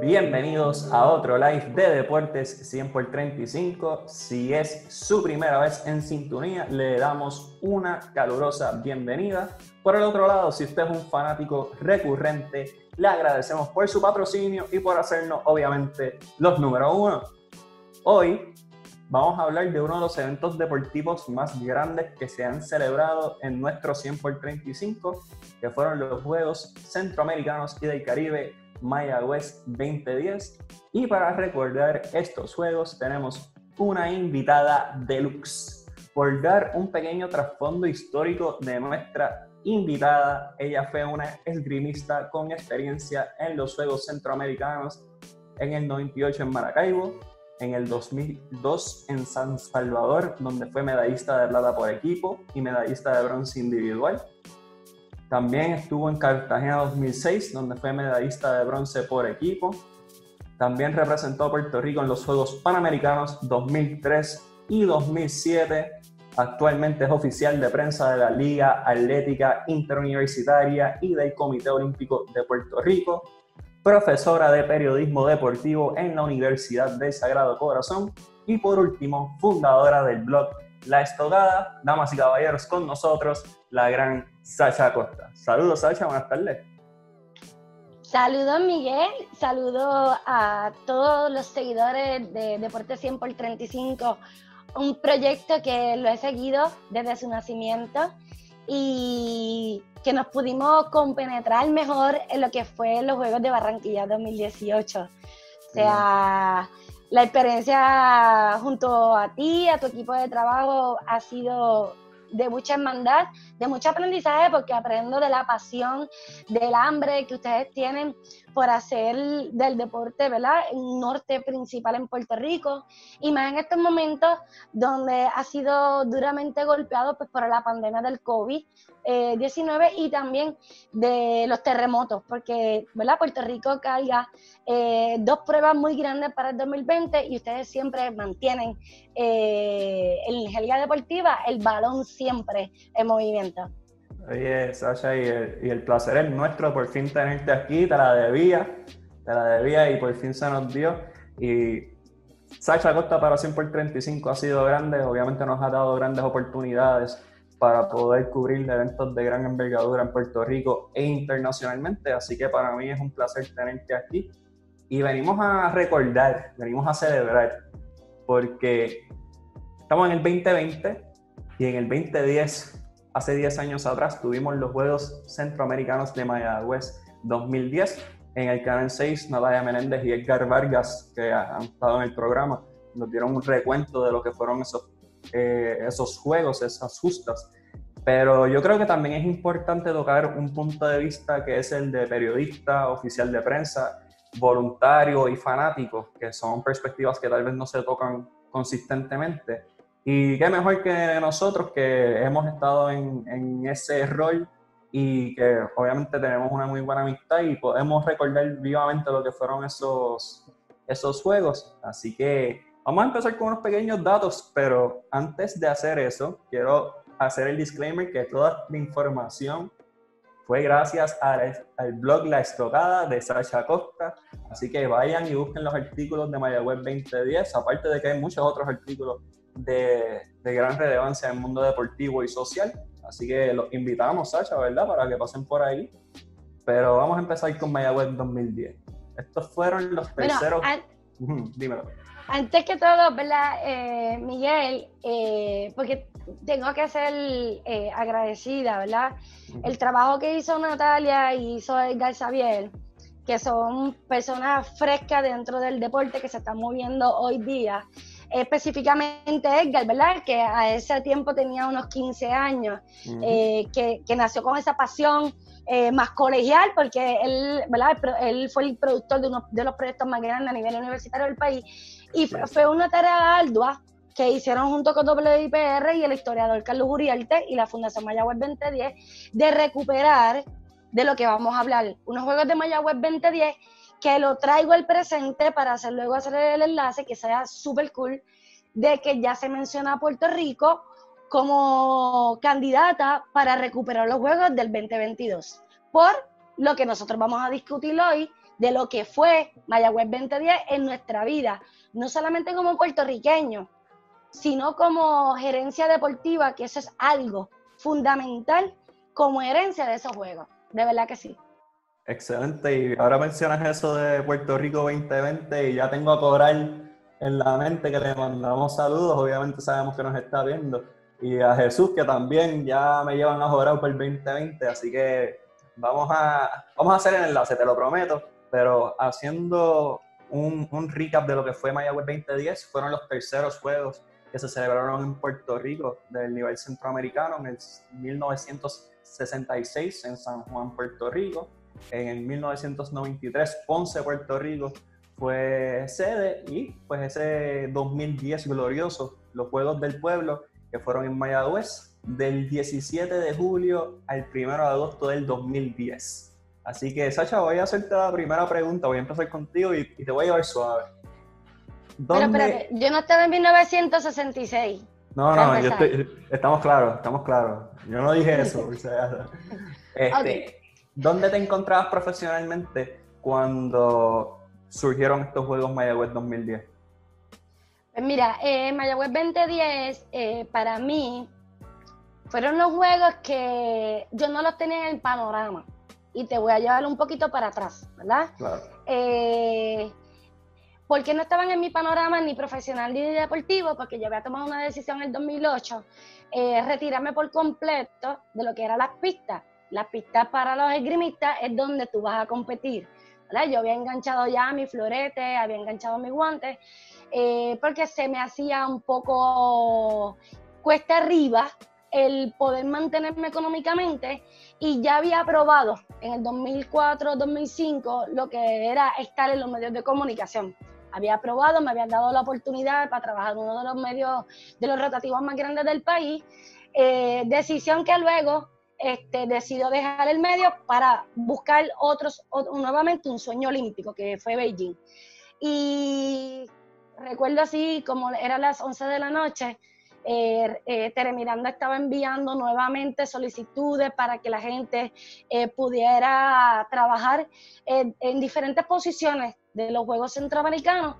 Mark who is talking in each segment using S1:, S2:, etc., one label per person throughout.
S1: Bienvenidos a otro live de Deportes 100 por 35. Si es su primera vez en sintonía, le damos una calurosa bienvenida. Por el otro lado, si usted es un fanático recurrente, le agradecemos por su patrocinio y por hacernos, obviamente, los número uno. Hoy vamos a hablar de uno de los eventos deportivos más grandes que se han celebrado en nuestro 100 por 35, que fueron los Juegos Centroamericanos y del Caribe Mayagüez 2010. Y para recordar estos juegos tenemos una invitada deluxe. Por dar un pequeño trasfondo histórico de nuestra invitada, ella fue una esgrimista con experiencia en los Juegos Centroamericanos en el 98 en Maracaibo, en el 2002 en San Salvador, donde fue medallista de plata por equipo y medallista de bronce individual también estuvo en Cartagena 2006, donde fue medallista de bronce por equipo. También representó a Puerto Rico en los Juegos Panamericanos 2003 y 2007. Actualmente es oficial de prensa de la Liga Atlética Interuniversitaria y del Comité Olímpico de Puerto Rico. Profesora de Periodismo Deportivo en la Universidad del Sagrado Corazón. Y por último, fundadora del blog La Estocada. Damas y caballeros, con nosotros, la gran Sacha Acosta. Saludos, Sacha, buenas tardes.
S2: Saludos, Miguel. Saludos a todos los seguidores de Deporte 100 por 35. Un proyecto que lo he seguido desde su nacimiento y que nos pudimos compenetrar mejor en lo que fue los Juegos de Barranquilla 2018. O sea, la experiencia junto a ti, a tu equipo de trabajo, ha sido de mucha hermandad, de mucho aprendizaje, porque aprendo de la pasión, del hambre que ustedes tienen por hacer del deporte, ¿verdad? Un norte principal en Puerto Rico, y más en estos momentos donde ha sido duramente golpeado pues, por la pandemia del COVID, 19 y también de los terremotos, porque ¿verdad? Puerto Rico carga eh, dos pruebas muy grandes para el 2020 y ustedes siempre mantienen eh, en Liga Deportiva el balón siempre en movimiento.
S1: Oye, Sasha, y el, placer es nuestro por fin tenerte aquí, te la debía, te la debía y por fin se nos dio. Y Sasha Costa para 100 por 35 ha sido grande, obviamente nos ha dado grandes oportunidades para poder cubrir eventos de gran envergadura en Puerto Rico e internacionalmente. Así que para mí es un placer tenerte aquí. Y venimos a recordar, venimos a celebrar, porque estamos en el 2020 y en el 2010, hace 10 años atrás, tuvimos los Juegos Centroamericanos de Mayagüez 2010. En el Canal 6, Natalia Menéndez y Edgar Vargas, que han estado en el programa, nos dieron un recuento de lo que fueron esos eh, esos juegos, esas justas. Pero yo creo que también es importante tocar un punto de vista que es el de periodista, oficial de prensa, voluntario y fanático, que son perspectivas que tal vez no se tocan consistentemente. Y qué mejor que nosotros que hemos estado en, en ese rol y que obviamente tenemos una muy buena amistad y podemos recordar vivamente lo que fueron esos, esos juegos. Así que Vamos a empezar con unos pequeños datos, pero antes de hacer eso, quiero hacer el disclaimer que toda la información fue gracias al, blog La Estocada de Sacha Costa. Así que vayan y busquen los artículos de Mayagüez 2010, aparte de que hay muchos otros artículos de, de gran relevancia en el mundo deportivo y social. Así que los invitamos, Sacha, ¿verdad? Para que pasen por ahí. Pero vamos a empezar con Mayagüez 2010. Estos fueron los terceros.
S2: Dímelo antes que todo, ¿verdad, eh, Miguel? Eh, porque tengo que ser eh, agradecida, ¿verdad? El trabajo que hizo Natalia y hizo Edgar Xavier, que son personas frescas dentro del deporte que se están moviendo hoy día. Específicamente Edgar, ¿verdad? Que a ese tiempo tenía unos 15 años, que, que, nació con esa pasión más colegial, porque él, ¿verdad? él fue el productor de uno de los proyectos más grandes a nivel universitario del país y fue una tarea ardua que hicieron junto con WIPR y el historiador Carlos Uriarte y la Fundación Mayagüez 2010 de recuperar de lo que vamos a hablar, unos juegos de Mayagüez 2010 que lo traigo al presente para hacer luego hacer el enlace que sea súper cool de que ya se menciona a Puerto Rico como candidata para recuperar los Juegos del 2022, por lo que nosotros vamos a discutir hoy de lo que fue Mayagüez 2010 en nuestra vida, no solamente como puertorriqueño, sino como gerencia deportiva, que eso es algo fundamental como herencia de esos juegos. De verdad que sí.
S1: Excelente. Y ahora mencionas eso de Puerto Rico 2020 y ya tengo a Coral en la mente que le mandamos saludos. Obviamente sabemos que nos está viendo. Y a Jesús que también ya me llevan a jugar por el 2020. Así que vamos a, vamos a hacer el enlace, te lo prometo. Pero haciendo un, un recap de lo que fue Mayagüez 2010, fueron los terceros juegos que se celebraron en Puerto Rico del nivel centroamericano en el 1966 en San Juan, Puerto Rico. En el 1993 Ponce, Puerto Rico fue sede y pues ese 2010 glorioso, los Juegos del Pueblo que fueron en Mayagüez del 17 de julio al 1 de agosto del 2010. Así que Sacha, voy a hacerte la primera pregunta, voy a empezar contigo y, y te voy a llevar suave.
S2: Pero espérate, yo no estaba en 1966.
S1: No, no, yo estoy, estamos claros, estamos claros. Yo no dije eso. este, ¿Dónde te encontrabas profesionalmente cuando surgieron estos Juegos Mayagüez 2010?
S2: Pues mira, eh, Mayagüez 2010 eh, para mí fueron los juegos que yo no los tenía en el panorama. Y te voy a llevar un poquito para atrás, ¿verdad? Claro. Eh, porque no estaban en mi panorama ni profesional ni deportivo, porque yo había tomado una decisión en el 2008, eh, retirarme por completo de lo que eran las pistas. Las pistas para los esgrimistas es donde tú vas a competir. Yo había enganchado ya mi florete, había enganchado mi guante, eh, porque se me hacía un poco cuesta arriba el poder mantenerme económicamente y ya había probado en el 2004-2005 lo que era estar en los medios de comunicación había aprobado, me habían dado la oportunidad para trabajar en uno de los medios de los rotativos más grandes del país. Eh, decisión que luego este, decidió dejar el medio para buscar otros, nuevamente un sueño olímpico, que fue Beijing. Y recuerdo así, como eran las 11 de la noche, eh, eh, Tere Miranda estaba enviando nuevamente solicitudes para que la gente eh, pudiera trabajar en diferentes posiciones de los Juegos Centroamericanos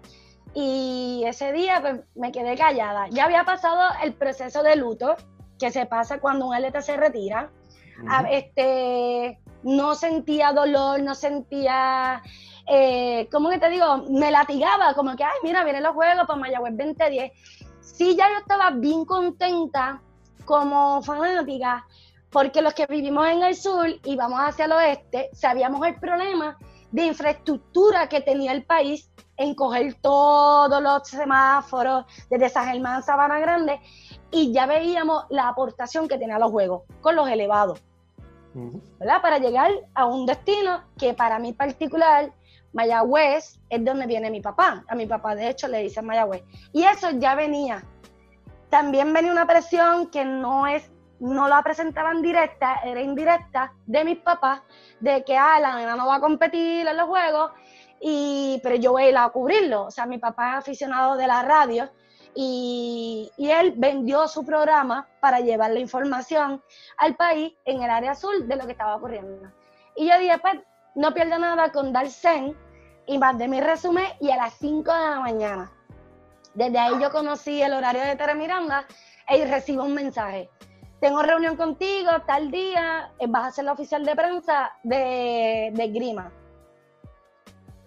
S2: y ese día pues, me quedé callada. Ya había pasado el proceso de luto que se pasa cuando un atleta se retira. Ah, este, no sentía dolor, no sentía, eh, ¿cómo que te digo? Me latigaba, como que, ay, mira, vienen los juegos para Mayagüez 2010. Sí, ya yo estaba bien contenta como fanática, porque los que vivimos en el sur y vamos hacia el oeste, sabíamos el problema de infraestructura que tenía el país en coger todos los semáforos desde San Germán, Sabana Grande, y ya veíamos la aportación que tenía los juegos con los elevados, ¿verdad? Para llegar a un destino que para mí particular, Mayagüez, es donde viene mi papá. A mi papá, de hecho, le dice Mayagüez. Y eso ya venía. También venía una presión que no es no la presentaban directa, era indirecta de mis papás, de que ah, la nena no va a competir en los juegos, y, pero yo voy a ir a cubrirlo. O sea, mi papá es aficionado de la radio y, y, él vendió su programa para llevar la información al país en el área azul de lo que estaba ocurriendo. Y yo dije, pues, no pierdo nada con dar y mandé mi resumen y a las 5 de la mañana. Desde ahí yo conocí el horario de Tere Miranda y recibo un mensaje tengo reunión contigo tal día, eh, vas a ser la oficial de prensa de, de Grima.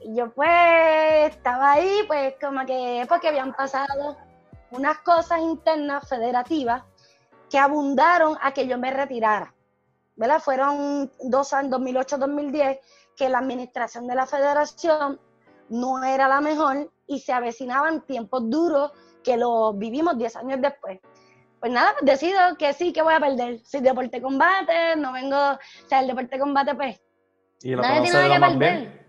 S2: Y yo pues estaba ahí, pues como que porque habían pasado unas cosas internas federativas que abundaron a que yo me retirara. ¿verdad? Fueron dos años, 2008-2010, que la administración de la federación no era la mejor y se avecinaban tiempos duros que lo vivimos 10 años después pues nada, pues decido que sí, que voy a perder. Si deporte combate, no vengo, o sea, el deporte combate, pues,
S1: y lo nadie tiene nada que perder.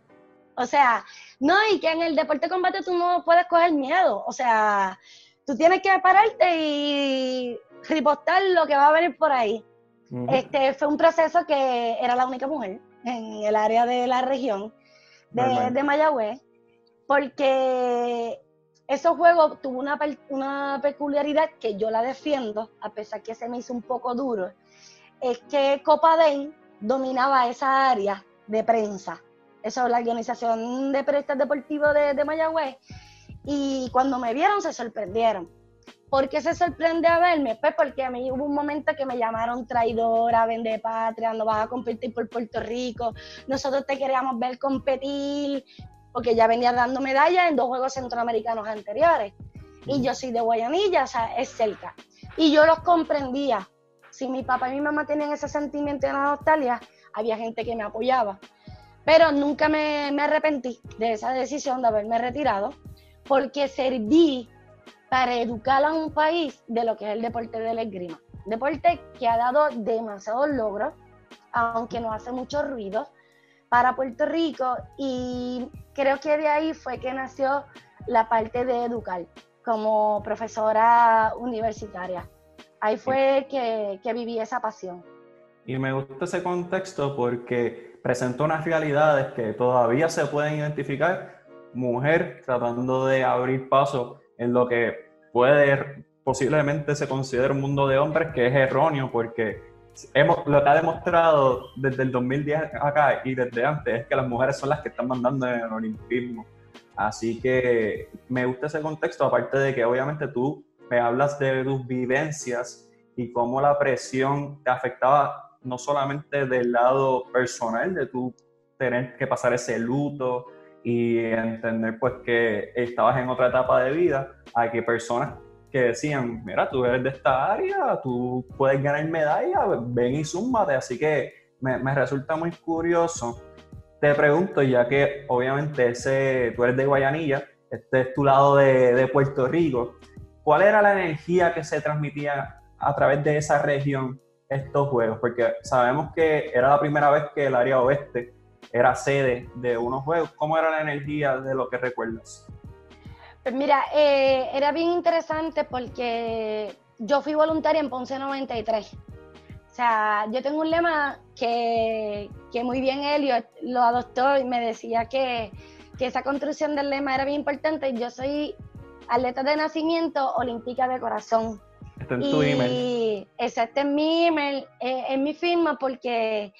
S2: O sea, no, y que en el deporte combate tú no puedes coger miedo. O sea, tú tienes que pararte y ripostar lo que va a venir por ahí. Este fue un proceso que era la única mujer en el área de la región de, de Mayagüez, porque esos juegos tuvo una, una peculiaridad que yo la defiendo, a pesar que se me hizo un poco duro, es que Copa Copaden dominaba esa área de prensa. Eso es la organización de periodistas deportivos de, de Mayagüez. Y cuando me vieron se sorprendieron. ¿Por qué se sorprende a verme? Pues porque a mí hubo un momento que me llamaron traidora, vende patria, no vas a competir por Puerto Rico, nosotros te queríamos ver competir, porque ya venía dando medallas en dos Juegos Centroamericanos anteriores. Y yo soy de Guayanilla, o sea, es cerca. Y yo los comprendía. Si mi papá y mi mamá tenían ese sentimiento de nostalgia, había gente que me apoyaba. Pero nunca me, me arrepentí de esa decisión de haberme retirado, porque serví para educar a un país de lo que es el deporte del esgrima. Deporte que ha dado demasiados logros, aunque no hace mucho ruido, para Puerto Rico y creo que de ahí fue que nació la parte de educar como profesora universitaria. Ahí fue que, que viví esa pasión.
S1: Y me gusta ese contexto porque presentó unas realidades que todavía se pueden identificar. Mujer tratando de abrir paso en lo que puede posiblemente se considere un mundo de hombres que es erróneo porque hemos, lo que ha demostrado desde el 2010 acá y desde antes es que las mujeres son las que están mandando en el olimpismo. Así que me gusta ese contexto, aparte de que obviamente tú me hablas de tus vivencias y cómo la presión te afectaba no solamente del lado personal, de tú tener que pasar ese luto y entender pues que estabas en otra etapa de vida, a que personas que decían, mira, tú eres de esta área, tú puedes ganar medalla, ven y súmate. Así que me, me, resulta muy curioso. Te pregunto, ya que obviamente ese, tú eres de Guayanilla, este es tu lado de, de Puerto Rico, ¿cuál era la energía que se transmitía a través de esa región estos juegos? Porque sabemos que era la primera vez que el área oeste era sede de unos juegos. ¿Cómo era la energía de lo que recuerdas?
S2: Pues mira, eh, era bien interesante porque yo fui voluntaria en Ponce 93. O sea, yo tengo un lema que, que muy bien Elliot lo adoptó y me decía que, que esa construcción del lema era bien importante. Yo soy atleta de nacimiento, olímpica de corazón.
S1: Está en tu email.
S2: Exacto, en mi email, eh, en mi firma, porque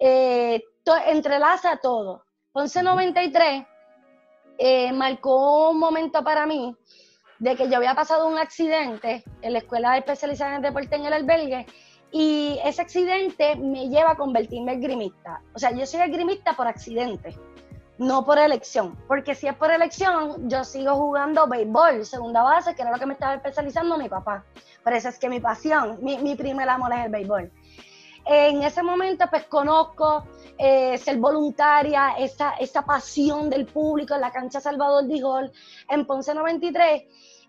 S2: eh, to, entrelaza todo. Ponce 93 eh, marcó un momento para mí de que yo había pasado un accidente en la escuela especializada en deporte en el albergue y ese accidente me lleva a convertirme en grimista. O sea, yo soy esgrimista por accidente, no por elección, porque si es por elección, yo sigo jugando béisbol, segunda base, que era lo que me estaba especializando mi papá. Por eso es que mi pasión, mi, mi primer amor es el béisbol. En ese momento, pues conozco eh, ser voluntaria, esa, pasión del público en la cancha Salvador Dijol en Ponce 93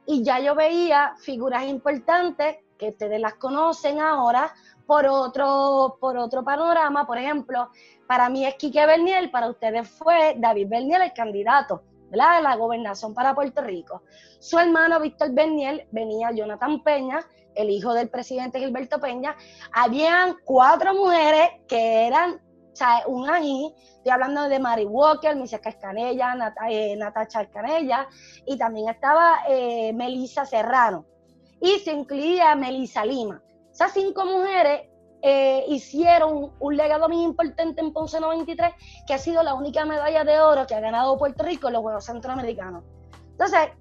S2: y ya yo veía figuras importantes que ustedes las conocen ahora por otro, por otro panorama, por ejemplo, para mí es Quique Berniel, para ustedes fue David Berniel el candidato ¿verdad? de la gobernación para Puerto Rico. Su hermano Víctor Berniel venía Jonathan Peña, el hijo del presidente Gilberto Peña. Habían cuatro mujeres que eran sea, un ají, estoy hablando de Mary Walker, Misia Escanella, Nat eh, Natacha Escanella, y también estaba eh, Melissa Serrano, y se incluía Melissa Lima. Esas cinco mujeres eh, hicieron un legado muy importante en Ponce 93, que ha sido la única medalla de oro que ha ganado Puerto Rico en los Juegos Centroamericanos. Entonces,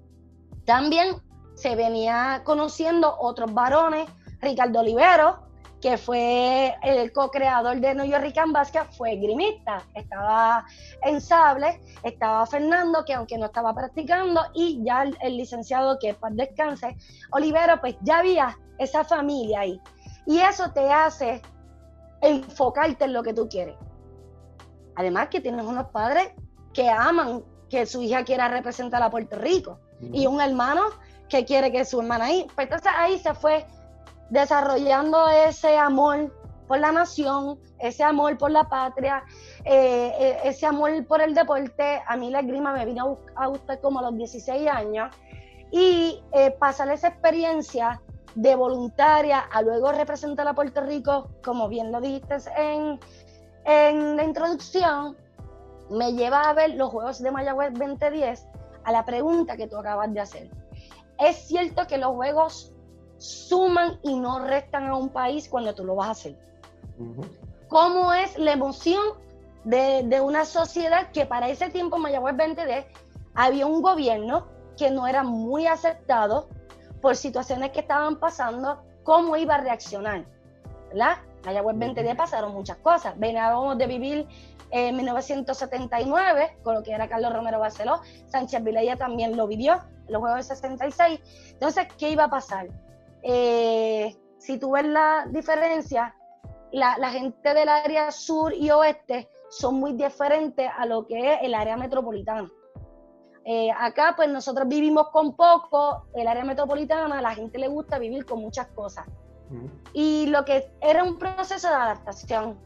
S2: también se venía conociendo otros varones, Ricardo Olivero, que fue el co-creador de New York Rican Basket, fue grimista. Estaba en sable, estaba Fernando, que aunque no estaba practicando, y ya el, licenciado, que para descanse, Olivero, pues ya había esa familia ahí. Y eso te hace enfocarte en lo que tú quieres. Además que tienes unos padres que aman que su hija quiera representar a Puerto Rico y un hermano que quiere que su hermana ahí. Pues entonces ahí se fue desarrollando ese amor por la nación, ese amor por la patria, eh, eh, ese amor por el deporte. A mí la esgrima me vino a gustar como a los 16 años y eh, pasar esa experiencia de voluntaria a luego representar a Puerto Rico, como bien lo dijiste en, en la introducción, me lleva a ver los Juegos de Mayagüez 2010 a la pregunta que tú acabas de hacer. Es cierto que los juegos suman y no restan a un país cuando tú lo vas a hacer. ¿Cómo es la emoción de, una sociedad que para ese tiempo, Mayagüez 2010, había un gobierno que no era muy aceptado por situaciones que estaban pasando, cómo iba a reaccionar? ¿Verdad? Mayagüez 2010 pasaron muchas cosas. Veníamos de vivir en 1979, con lo que era Carlos Romero Barceló, Sánchez Vilella también lo vivió, en los Juegos de 66. Entonces, ¿qué iba a pasar? Eh, si tú ves la diferencia, la, gente del área sur y oeste son muy diferentes a lo que es el área metropolitana. Eh, acá, pues nosotros vivimos con poco, el área metropolitana, a la gente le gusta vivir con muchas cosas. Y lo que era un proceso de adaptación.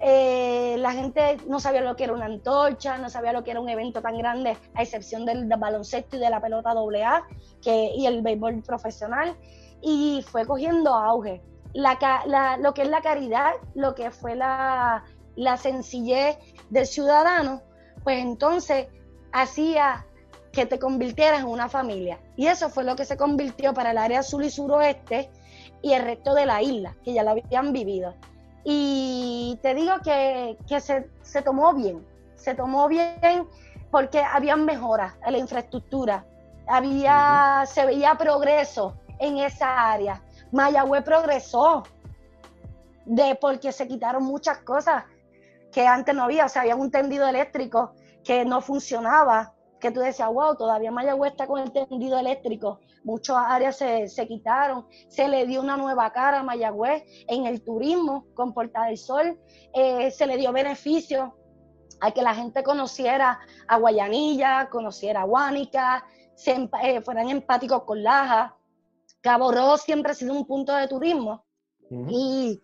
S2: Eh, la gente no sabía lo que era una antorcha, no sabía lo que era un evento tan grande, a excepción del, baloncesto y de la pelota AA que, y el béisbol profesional, y fue cogiendo auge. La, lo que es la caridad, lo que fue la, la sencillez del ciudadano, pues entonces hacía que te convirtieras en una familia. Y eso fue lo que se convirtió para el área sur y suroeste y el resto de la isla, que ya lo habían vivido. Y te digo que, se, tomó bien, se tomó bien porque había mejoras en la infraestructura, había, se veía progreso en esa área. Mayagüez progresó de porque se quitaron muchas cosas que antes no había, o sea, había un tendido eléctrico que no funcionaba, que tú decías, wow, todavía Mayagüez está con el tendido eléctrico. Muchas áreas se, quitaron, se le dio una nueva cara a Mayagüez en el turismo con Porta del Sol, eh, se le dio beneficio a que la gente conociera a Guayanilla, conociera a Guánica, se, eh, fueran empáticos con Laja. Cabo Rojo siempre ha sido un punto de turismo y,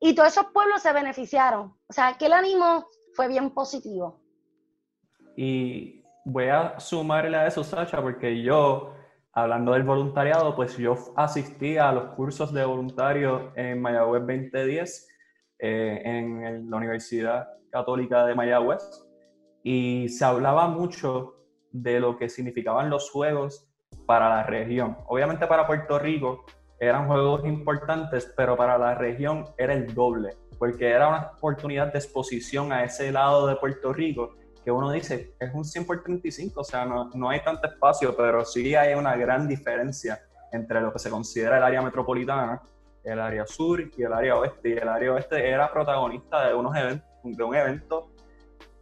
S2: y todos esos pueblos se beneficiaron. O sea, que el ánimo fue bien positivo.
S1: Y voy a sumarle a eso, Sacha, porque yo, hablando del voluntariado, pues yo asistí a los cursos de voluntarios en Mayagüez 2010 eh, en la Universidad Católica de Mayagüez y se hablaba mucho de lo que significaban los juegos para la región. Obviamente para Puerto Rico eran juegos importantes, pero para la región era el doble, porque era una oportunidad de exposición a ese lado de Puerto Rico que uno dice, es un 100 por 35, o sea, no, no hay tanto espacio, pero sí hay una gran diferencia entre lo que se considera el área metropolitana, el área sur y el área oeste. Y el área oeste era protagonista de, unos eventos, de un evento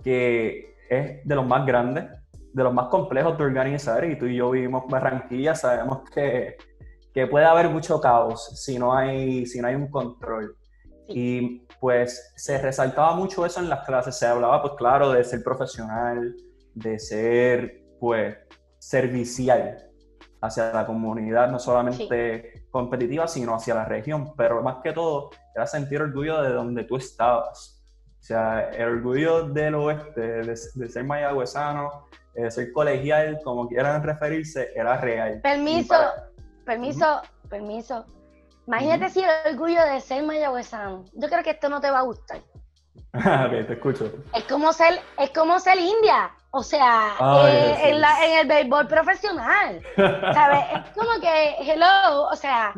S1: que es de los más grandes, de los más complejos de organizar, y tú y yo vivimos Barranquilla, sabemos que, que puede haber mucho caos si no hay, si no hay un control. Y pues se resaltaba mucho eso en las clases, se hablaba pues claro de ser profesional, de ser pues servicial hacia la comunidad, no solamente competitiva, sino hacia la región, pero más que todo era sentir orgullo de donde tú estabas. O sea, el orgullo del oeste, de, ser mayagüezano, de ser colegial, como quieran referirse, era real.
S2: Permiso, permiso, permiso. Imagínate si el orgullo de ser mayagüezano. Yo creo que esto no te va a gustar.
S1: te escucho.
S2: Es como ser, es como ser india. O sea, eh, en, en, el béisbol profesional. ¿Sabes? es como que, hello, o sea,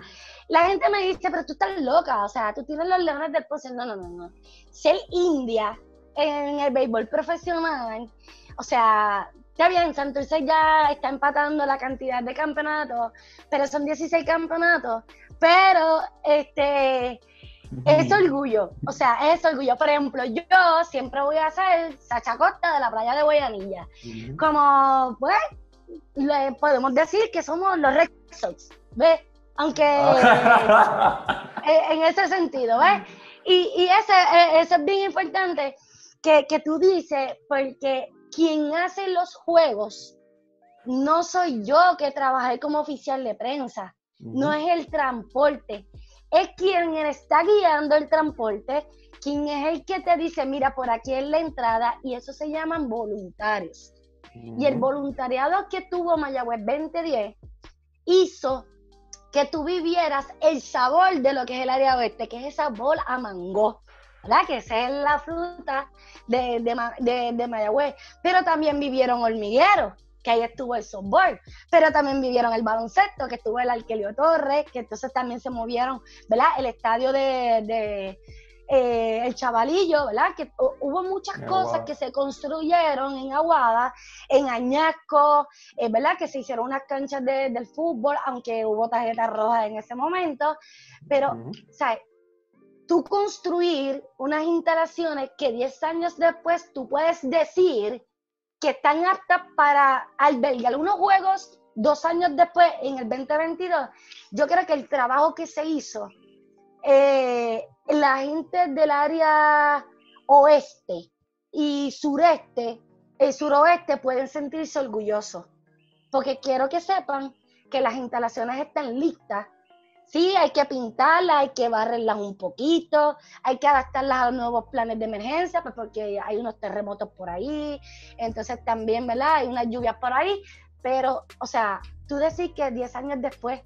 S2: la gente me dice, pero tú estás loca, o sea, tú tienes los leones del pozo. No, no, no, no. Ser india en el béisbol profesional, o sea, ya bien, Santurce ya está empatando la cantidad de campeonatos, pero son 16 campeonatos. Pero este es orgullo, o sea, es orgullo. Por ejemplo, yo siempre voy a hacer Sacha Costa de la playa de Guayanilla. Como, pues, le podemos decir que somos los Red Sox, ¿ves? Aunque en ese sentido, ¿ves? Y, y ese, e, eso es bien importante que, que tú dices, porque quien hace los juegos no soy yo que trabajé como oficial de prensa, no es el transporte, es quien está guiando el transporte, quien es el que te dice, mira, por aquí es la entrada, y eso se llaman voluntarios. Y el voluntariado que tuvo Mayagüez 2010 hizo que tú vivieras el sabor de lo que es el área oeste, que es esa sabor a mango, ¿verdad? Que esa es la fruta de, de, de, Mayagüez. Pero también vivieron hormigueros, que ahí estuvo el softball, pero también vivieron el baloncesto, que estuvo el Arquelio Torres, que entonces también se movieron, ¿verdad? El estadio de, eh, el Chavalillo, ¿verdad? Que hubo muchas cosas que se construyeron en Aguada, en Añasco, eh, ¿verdad? Que se hicieron unas canchas de, del fútbol, aunque hubo tarjetas rojas en ese momento, pero, ¿sabes? Tú construir unas instalaciones que 10 años después tú puedes decir que están aptas para albergar unos juegos dos años después, en el 2022, yo creo que el trabajo que se hizo, eh, la gente del área oeste y sureste, el suroeste pueden sentirse orgullosos, porque quiero que sepan que las instalaciones están listas Sí, hay que pintarlas, hay que barrerlas un poquito, hay que adaptarlas a nuevos planes de emergencia, pues porque hay unos terremotos por ahí, entonces también, ¿verdad? Hay unas lluvias por ahí, pero, o sea, tú decís que 10 años después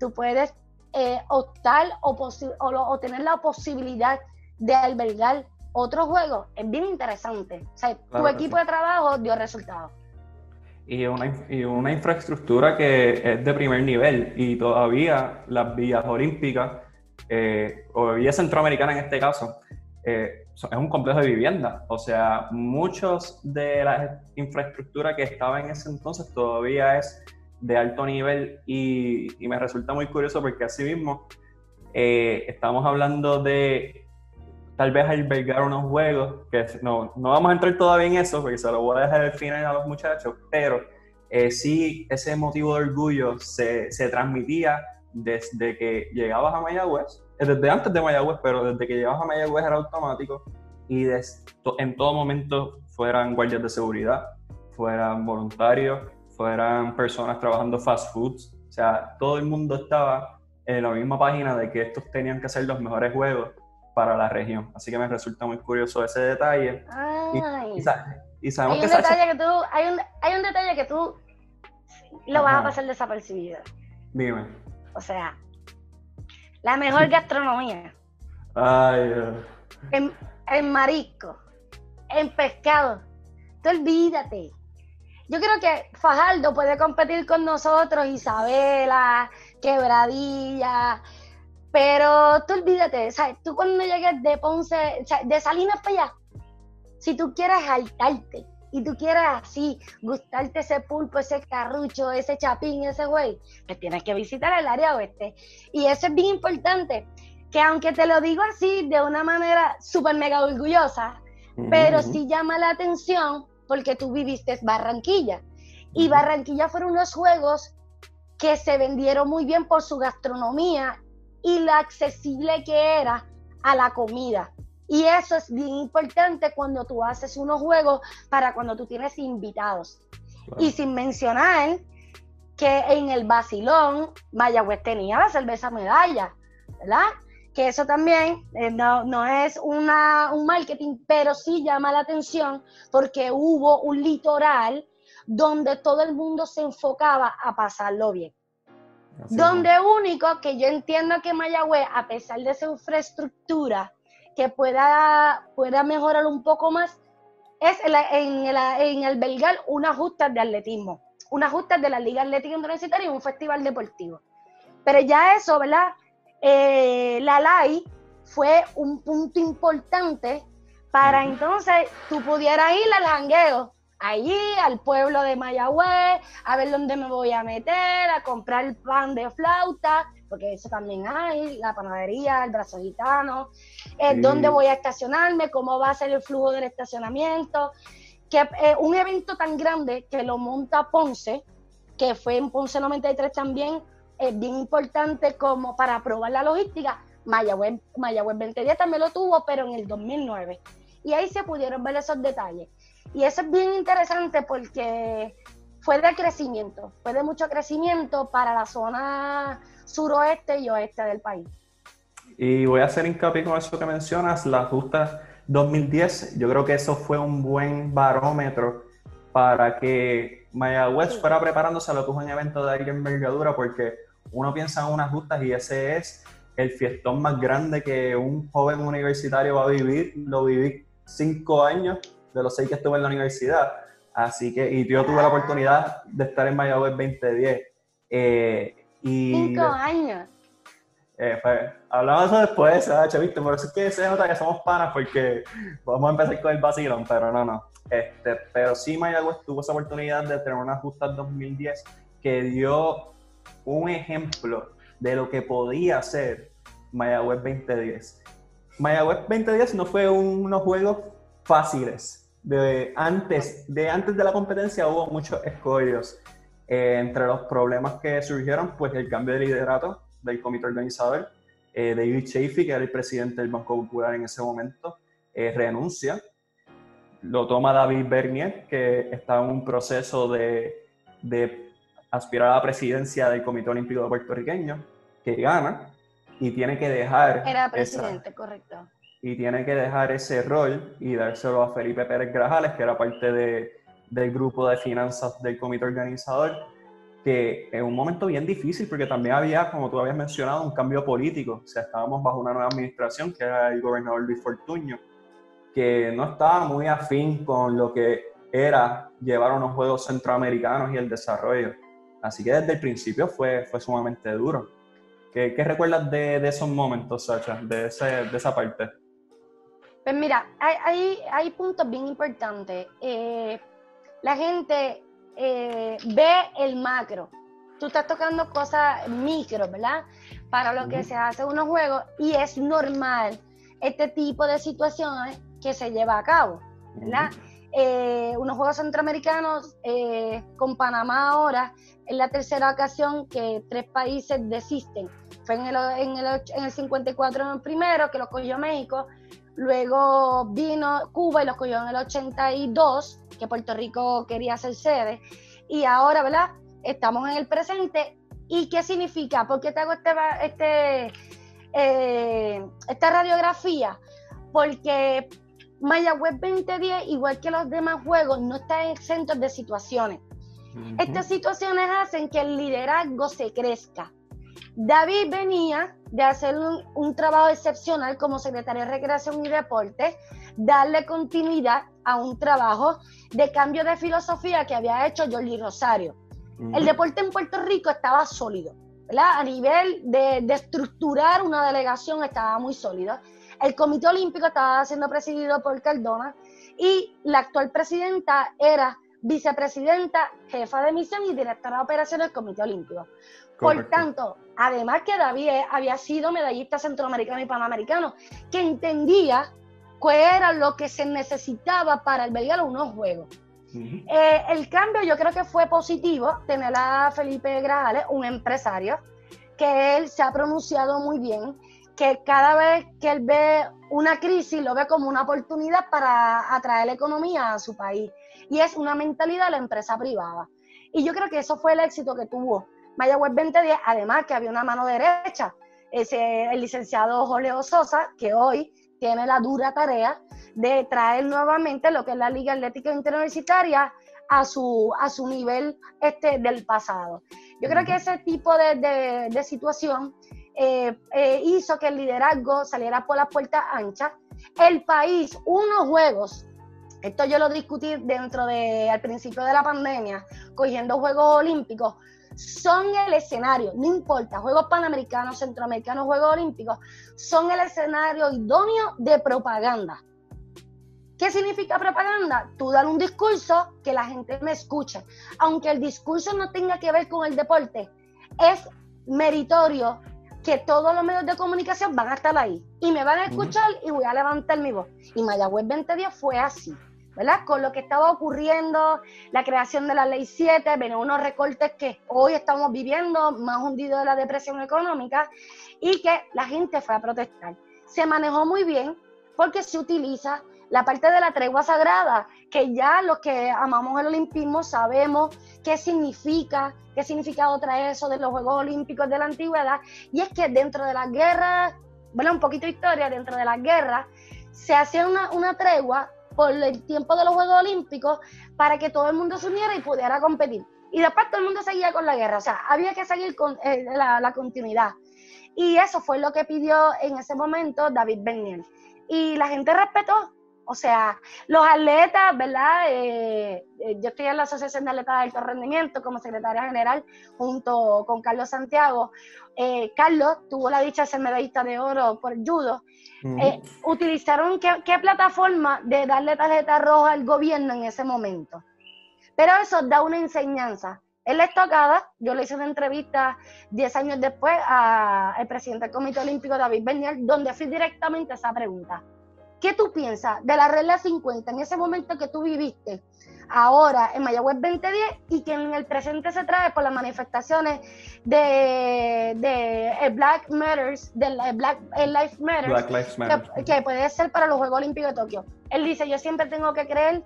S2: tú puedes eh, optar o, o, tener la posibilidad de albergar otro juego, es bien interesante. O sea, tu equipo de trabajo dio resultados
S1: y una, y una infraestructura que es de primer nivel y todavía las vías olímpicas eh, o vías centroamericanas en este caso eh, es un complejo de vivienda. O sea, muchos de la infraestructura que estaba en ese entonces todavía es de alto nivel y, y me resulta muy curioso porque así mismo eh, estamos hablando de tal vez albergar unos juegos, que no, no vamos a entrar todavía en eso, porque se lo voy a dejar al final a los muchachos, pero eh, sí ese motivo de orgullo se, se, transmitía desde que llegabas a Mayagüez, eh, desde antes de Mayagüez, pero desde que llegabas a Mayagüez era automático y en todo momento fueran guardias de seguridad, fueran voluntarios, fueran personas trabajando fast foods, o sea, todo el mundo estaba en la misma página de que estos tenían que ser los mejores juegos para la región. Así que me resulta muy curioso ese detalle. Y, sabemos
S2: hay un
S1: que
S2: detalle que tú, hay un, hay un detalle que tú lo vas a pasar desapercibido.
S1: Dime.
S2: O sea, la mejor gastronomía.
S1: Ay,
S2: en, en marisco, en pescado. Tú olvídate. Yo creo que Fajardo puede competir con nosotros, Isabela, Quebradilla, pero tú olvídate, ¿sabes? Tú cuando llegues de Ponce, de Salinas para allá, si tú quieres saltarte y tú quieres así gustarte ese pulpo, ese carrucho, ese chapín, ese güey, pues tienes que visitar el área oeste. Y eso es bien importante, que aunque te lo digo así de una manera súper mega orgullosa, pero sí llama la atención porque tú viviste Barranquilla. Y Barranquilla fueron unos juegos que se vendieron muy bien por su gastronomía y lo accesible que era a la comida. Y eso es bien importante cuando tú haces unos juegos para cuando tú tienes invitados. Y sin mencionar que en el Basilón, Mayagüez tenía la cerveza medalla, ¿verdad? Que eso también eh, no, no, es una, un marketing, pero sí llama la atención porque hubo un litoral donde todo el mundo se enfocaba a pasarlo bien donde único que yo entiendo que Mayagüez, a pesar de esa infraestructura, que pueda, pueda mejorar un poco más, es en, el, en albergar unas justas de atletismo, unas justas de la Liga Atlética Universitaria y un festival deportivo. Pero ya eso, ¿verdad? Eh, la LAI fue un punto importante para entonces tú pudieras ir al jangueo allí al pueblo de Mayagüez, a ver dónde me voy a meter, a comprar pan de flauta, porque eso también hay, la panadería, el brazo gitano, eh, dónde voy a estacionarme, cómo va a ser el flujo del estacionamiento, que eh, un evento tan grande que lo monta Ponce, que fue en Ponce 93 también, es bien importante como para probar la logística. Mayagüez, Mayagüez 2010 también lo tuvo, pero en el 2009. Y ahí se pudieron ver esos detalles. Y eso es bien interesante porque fue de crecimiento, fue de mucho crecimiento para la zona suroeste y oeste del país.
S1: Y voy a hacer hincapié con eso que mencionas, la justa 2010, yo creo que eso fue un buen barómetro para que Mayagüez fuera preparándose a lo que es un evento de alguien envergadura, porque uno piensa en unas justas y ese es el fiestón más grande que un joven universitario va a vivir. Lo viví cinco años de los seis que estuve en la universidad. Así que, y yo tuve la oportunidad de estar en Mayagüez 2010. Eh, y
S2: Cinco años.
S1: Eh, pues, hablamos de eso después, ¿sabes? ¿viste? Por eso es que se nota que somos panas, porque vamos a empezar con el vacilón, pero no, no. Este, pero sí, Mayagüez tuvo esa oportunidad de tener una justa 2010 que dio un ejemplo de lo que podía ser Mayagüez 2010. Mayagüez 2010 no fue unos juegos fáciles. De antes, de antes de la competencia hubo muchos escollos. Eh, entre los problemas que surgieron, pues el cambio de liderato del comité organizador. Eh, David Chafee, que era el presidente del Banco Popular en ese momento, eh, renuncia. Lo toma David Bernier, que está en un proceso de, de aspirar a la presidencia del Comité Olímpico Puertorriqueño, que gana y tiene que dejar...
S2: Era presidente, correcto.
S1: Y tiene que dejar ese rol y dárselo a Felipe Pérez Grajales, que era parte de, del grupo de finanzas del comité organizador, que en un momento bien difícil, porque también había, como tú habías mencionado, un cambio político. O sea, estábamos bajo una nueva administración, que era el gobernador Luis Fortuño, que no estaba muy afín con lo que era llevar unos Juegos Centroamericanos y el desarrollo. Así que desde el principio fue, fue sumamente duro. ¿Qué, qué recuerdas de, esos momentos, Sacha, de, ese, de esa parte?
S2: Pues mira, hay, hay, hay puntos bien importantes. Eh, la gente eh, ve el macro. Tú estás tocando cosas micro, ¿verdad? Para lo que se hace unos juegos y es normal este tipo de situaciones que se lleva a cabo, ¿verdad? eh, unos Juegos Centroamericanos eh, con Panamá ahora, es la tercera ocasión que tres países desisten. Fue en el, en el, en el 54 el primero, que lo cogió México, luego vino Cuba y lo cogió en el 82, que Puerto Rico quería ser sede, y ahora, ¿verdad? Estamos en el presente. ¿Y qué significa? ¿Por qué te hago este, este, eh, esta radiografía? Porque Mayagüez 2010, igual que los demás juegos, no está exentos de situaciones. Uh -huh. Estas situaciones hacen que el liderazgo se crezca. David venía de hacer un, un, trabajo excepcional como secretario de Recreación y Deporte, darle continuidad a un trabajo de cambio de filosofía que había hecho Jordi Rosario. Uh -huh. El deporte en Puerto Rico estaba sólido, ¿verdad? A nivel de, de estructurar una delegación estaba muy sólido. El Comité Olímpico estaba siendo presidido por Cardona y la actual presidenta era vicepresidenta, jefa de misión y directora de operaciones del Comité Olímpico. Correcto. Por tanto, además que David había sido medallista centroamericano y panamericano, que entendía qué era lo que se necesitaba para albergar unos juegos. Uh -huh. eh, el cambio yo creo que fue positivo, tener a Felipe Grajales, un empresario, que él se ha pronunciado muy bien, que cada vez que él ve una crisis lo ve como una oportunidad para atraer economía a su país. Y es una mentalidad de la empresa privada. Y yo creo que eso fue el éxito que tuvo Mayagüez 2010, además que había una mano derecha, ese, el licenciado Jorge Sosa, que hoy tiene la dura tarea de traer nuevamente lo que es la Liga Atlética Interuniversitaria a su, a su nivel este, del pasado. Yo creo que ese tipo de, de, de situación eh, eh, hizo que el liderazgo saliera por las puertas anchas. El país, unos juegos, esto yo lo discutí dentro de, al principio de la pandemia, cogiendo Juegos Olímpicos, son el escenario, no importa, Juegos Panamericanos, Centroamericanos, Juegos Olímpicos, son el escenario idóneo de propaganda. ¿Qué significa propaganda? Tú dar un discurso que la gente me escuche. Aunque el discurso no tenga que ver con el deporte, es meritorio que todos los medios de comunicación van a estar ahí y me van a escuchar y voy a levantar mi voz. Y Mayagüez 2010 fue así, ¿verdad? Con lo que estaba ocurriendo, la creación de la Ley 7, ven unos recortes que hoy estamos viviendo, más hundidos de la depresión económica, y que la gente fue a protestar. Se manejó muy bien porque se utiliza la parte de la tregua sagrada, que ya los que amamos el olimpismo sabemos qué significa, qué significado trae eso de los Juegos Olímpicos de la antigüedad, y es que dentro de las guerras, bueno, un poquito de historia, dentro de las guerras, se hacía una tregua por el tiempo de los Juegos Olímpicos para que todo el mundo se uniera y pudiera competir. Y después todo el mundo seguía con la guerra, o sea, había que seguir con eh, la, la continuidad. Y eso fue lo que pidió en ese momento David Bernier. Y la gente respetó, o sea, los atletas, ¿verdad? Eh, eh, yo estoy en la Asociación de Atletas de Alto Rendimiento como secretaria general junto con Carlos Santiago. Eh, Carlos tuvo la dicha de ser medallista de oro por judo. Eh, utilizaron qué, qué, plataforma de darle tarjeta roja al gobierno en ese momento. Pero eso da una enseñanza. En la estocada, yo le hice una entrevista 10 años después al presidente del Comité Olímpico, David Bernier, donde fui directamente a esa pregunta. ¿Qué tú piensas de la regla 50 en ese momento que tú viviste? Ahora en Mayagüez 2010 y que en el presente se trae por las manifestaciones de, de Black Matters, de Black Lives Matter, que, puede ser para los Juegos Olímpicos de Tokio. Él dice, yo siempre tengo que creer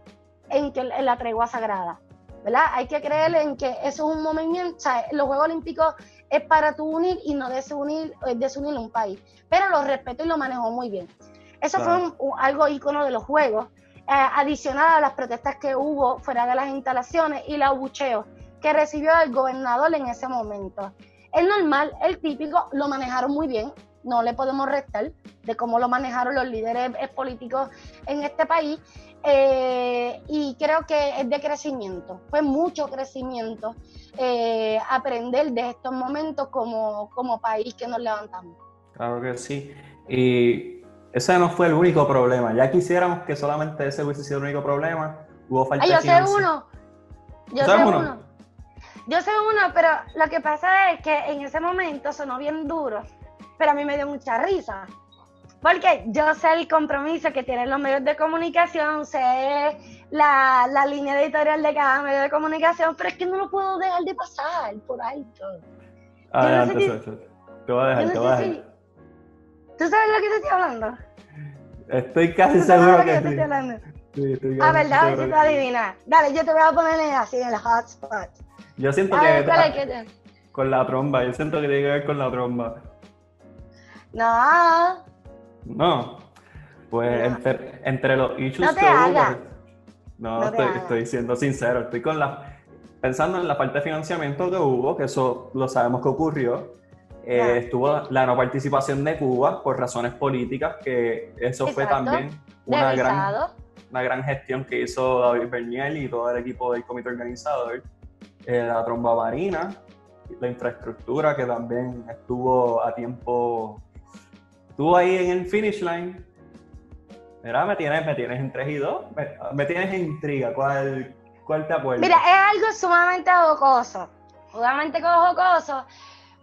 S2: en, que, en la tregua sagrada. ¿verdad? Hay que creer en que eso es un movimiento, o sea, los Juegos Olímpicos es para tú unir y no desunir, eh, desunir un país. Pero lo respeto y lo manejo muy bien. Eso fue algo ícono de los Juegos, eh, adicional a las protestas que hubo fuera de las instalaciones y los abucheos que recibió el gobernador en ese momento. El normal, el típico, lo manejaron muy bien, no le podemos restar de cómo lo manejaron los líderes eh, políticos en este país. Eh, y creo que es de crecimiento, fue mucho crecimiento eh, aprender de estos momentos como, como país que nos levantamos.
S1: Claro que sí. Ese no fue el único problema. Ya quisiéramos que solamente ese hubiese sido el único problema. Hubo falta
S2: Ay, yo sé uno. Yo sé uno? Yo sé uno, pero lo que pasa es que en ese momento sonó bien duro, pero a mí me dio mucha risa. Porque yo sé el compromiso que tienen los medios de comunicación, sé la, la, línea editorial de cada medio de comunicación, pero es que no lo puedo dejar de pasar por alto.
S1: Adelante, no te voy a dejar, te voy a dejar.
S2: ¿Tú sabes lo que te estoy hablando?
S1: Estoy casi seguro que, que
S2: te estoy hablando. Sí, estoy ah, a ver si tú adivinas. Dale, yo te voy a poner así en el hotspot.
S1: Yo siento que, que con la tromba, yo siento que tiene que ver con la tromba.
S2: No.
S1: No. Pues Entre, entre, los issues
S2: no te que hubo.
S1: No, estoy, estoy, siendo sincero, estoy con la pensando en la falta de financiamiento que hubo, que eso lo sabemos que ocurrió. Eh, estuvo la no participación de Cuba por razones políticas, que eso fue también una gran, una gran gestión que hizo David Bernier y todo el equipo del comité organizador. Eh, la tromba marina, la infraestructura que también estuvo a tiempo tú ahí en el finish line, mira, me tienes, me tienes en 3 y 2, me, tienes en intriga, ¿cuál, cuál te acuerdas?
S2: Mira, es algo sumamente jocoso, sumamente jocoso,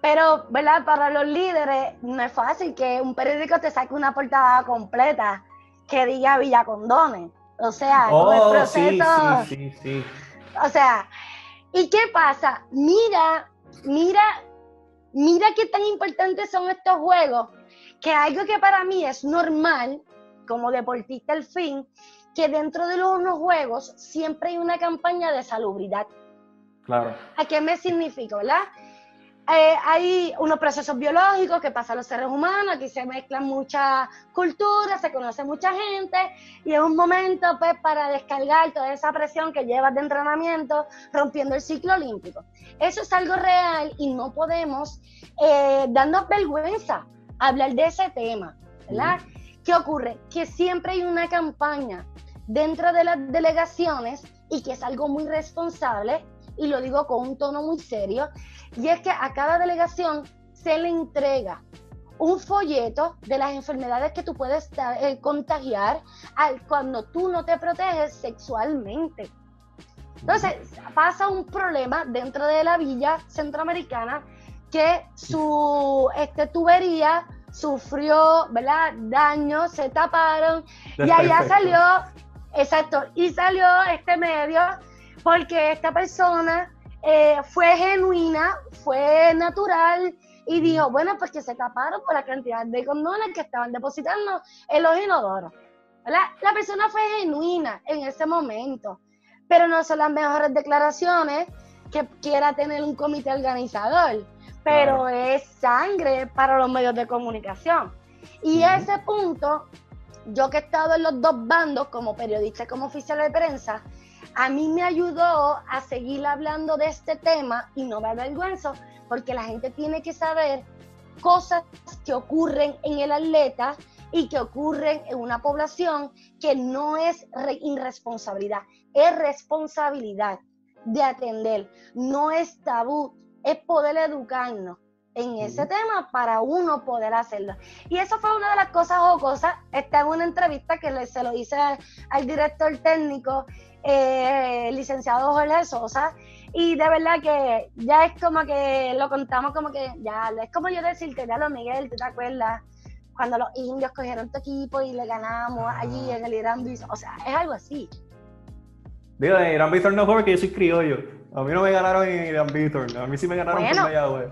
S2: pero, ¿verdad? Para los líderes no es fácil que un periódico te saque una portada completa que diga Villa Condones. O sea,
S1: oh, el proceso. Sí, sí, sí,
S2: O sea, ¿y qué pasa? Mira, mira, mira qué tan importantes son estos juegos que algo que para mí es normal, como deportista al fin, que dentro de los juegos siempre hay una campaña de salubridad.
S1: Claro.
S2: ¿A qué me significa, verdad? Eh, hay unos procesos biológicos que pasan los seres humanos, aquí se mezclan muchas culturas, se conoce mucha gente y es un momento pues para descargar toda esa presión que llevas de entrenamiento rompiendo el ciclo olímpico. Eso es algo real y no podemos eh, darnos vergüenza hablar de ese tema, ¿verdad? ¿Qué ocurre? Que siempre hay una campaña dentro de las delegaciones y que es algo muy responsable, y lo digo con un tono muy serio, y es que a cada delegación se le entrega un folleto de las enfermedades que tú puedes eh, contagiar al, cuando tú no te proteges sexualmente. Entonces, pasa un problema dentro de la villa centroamericana que su este, tubería sufrió ¿verdad? daños, se taparon y allá salió, exacto, y salió este medio porque esta persona eh, fue genuina, fue natural y dijo, bueno, pues que se taparon por la cantidad de condones que estaban depositando en los inodoros. La persona fue genuina en ese momento, pero no son las mejores declaraciones que quiera tener un comité organizador pero es sangre para los medios de comunicación. Y a ese punto, yo que he estado en los dos bandos, como periodista y como oficial de prensa, a mí me ayudó a seguir hablando de este tema y no me avergüenzo, porque la gente tiene que saber cosas que ocurren en el atleta y que ocurren en una población que no es irresponsabilidad, es responsabilidad de atender, no es tabú, es poder educarnos en ese tema para uno poder hacerlo. Y eso fue una de las cosas o cosas, está en una entrevista que se lo hice al director técnico, eh, licenciado Jorge Sosa, y de verdad que ya es como que lo contamos como que, ya, es como yo decirte, ya lo Miguel, ¿tú te acuerdas? Cuando los indios cogieron tu equipo y le ganamos allí en el Irán Bison, o sea, es algo así.
S1: Digo, en Irán Bison no fue porque yo soy criollo. A mí no me ganaron en Irán Bison, a mí sí me ganaron bueno, por Mayagüez.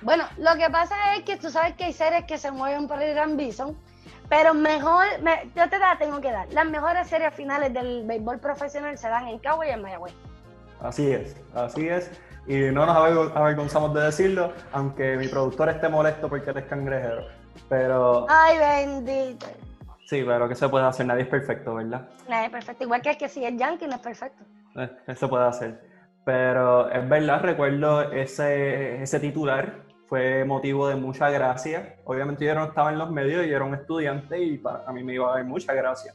S2: Bueno, lo que pasa es que tú sabes que hay series que se mueven por Irán Bison, pero mejor, yo te la tengo que dar. Las mejores series finales del béisbol profesional se dan en Cabo y en Mayagüez.
S1: Así es, así es. Y no nos avergonzamos de decirlo, aunque mi productor esté molesto porque eres cangrejero. Pero.
S2: Ay, bendito.
S1: Sí, pero ¿qué se puede hacer? Nadie es perfecto, ¿verdad?
S2: Nadie es perfecto. Igual que es que si es Yankee no es perfecto.
S1: Eh, eso puede hacer. Pero es verdad, recuerdo ese, ese titular, fue motivo de mucha gracia. Obviamente yo no estaba en los medios, yo era un estudiante y para, a mí me iba a dar mucha gracia.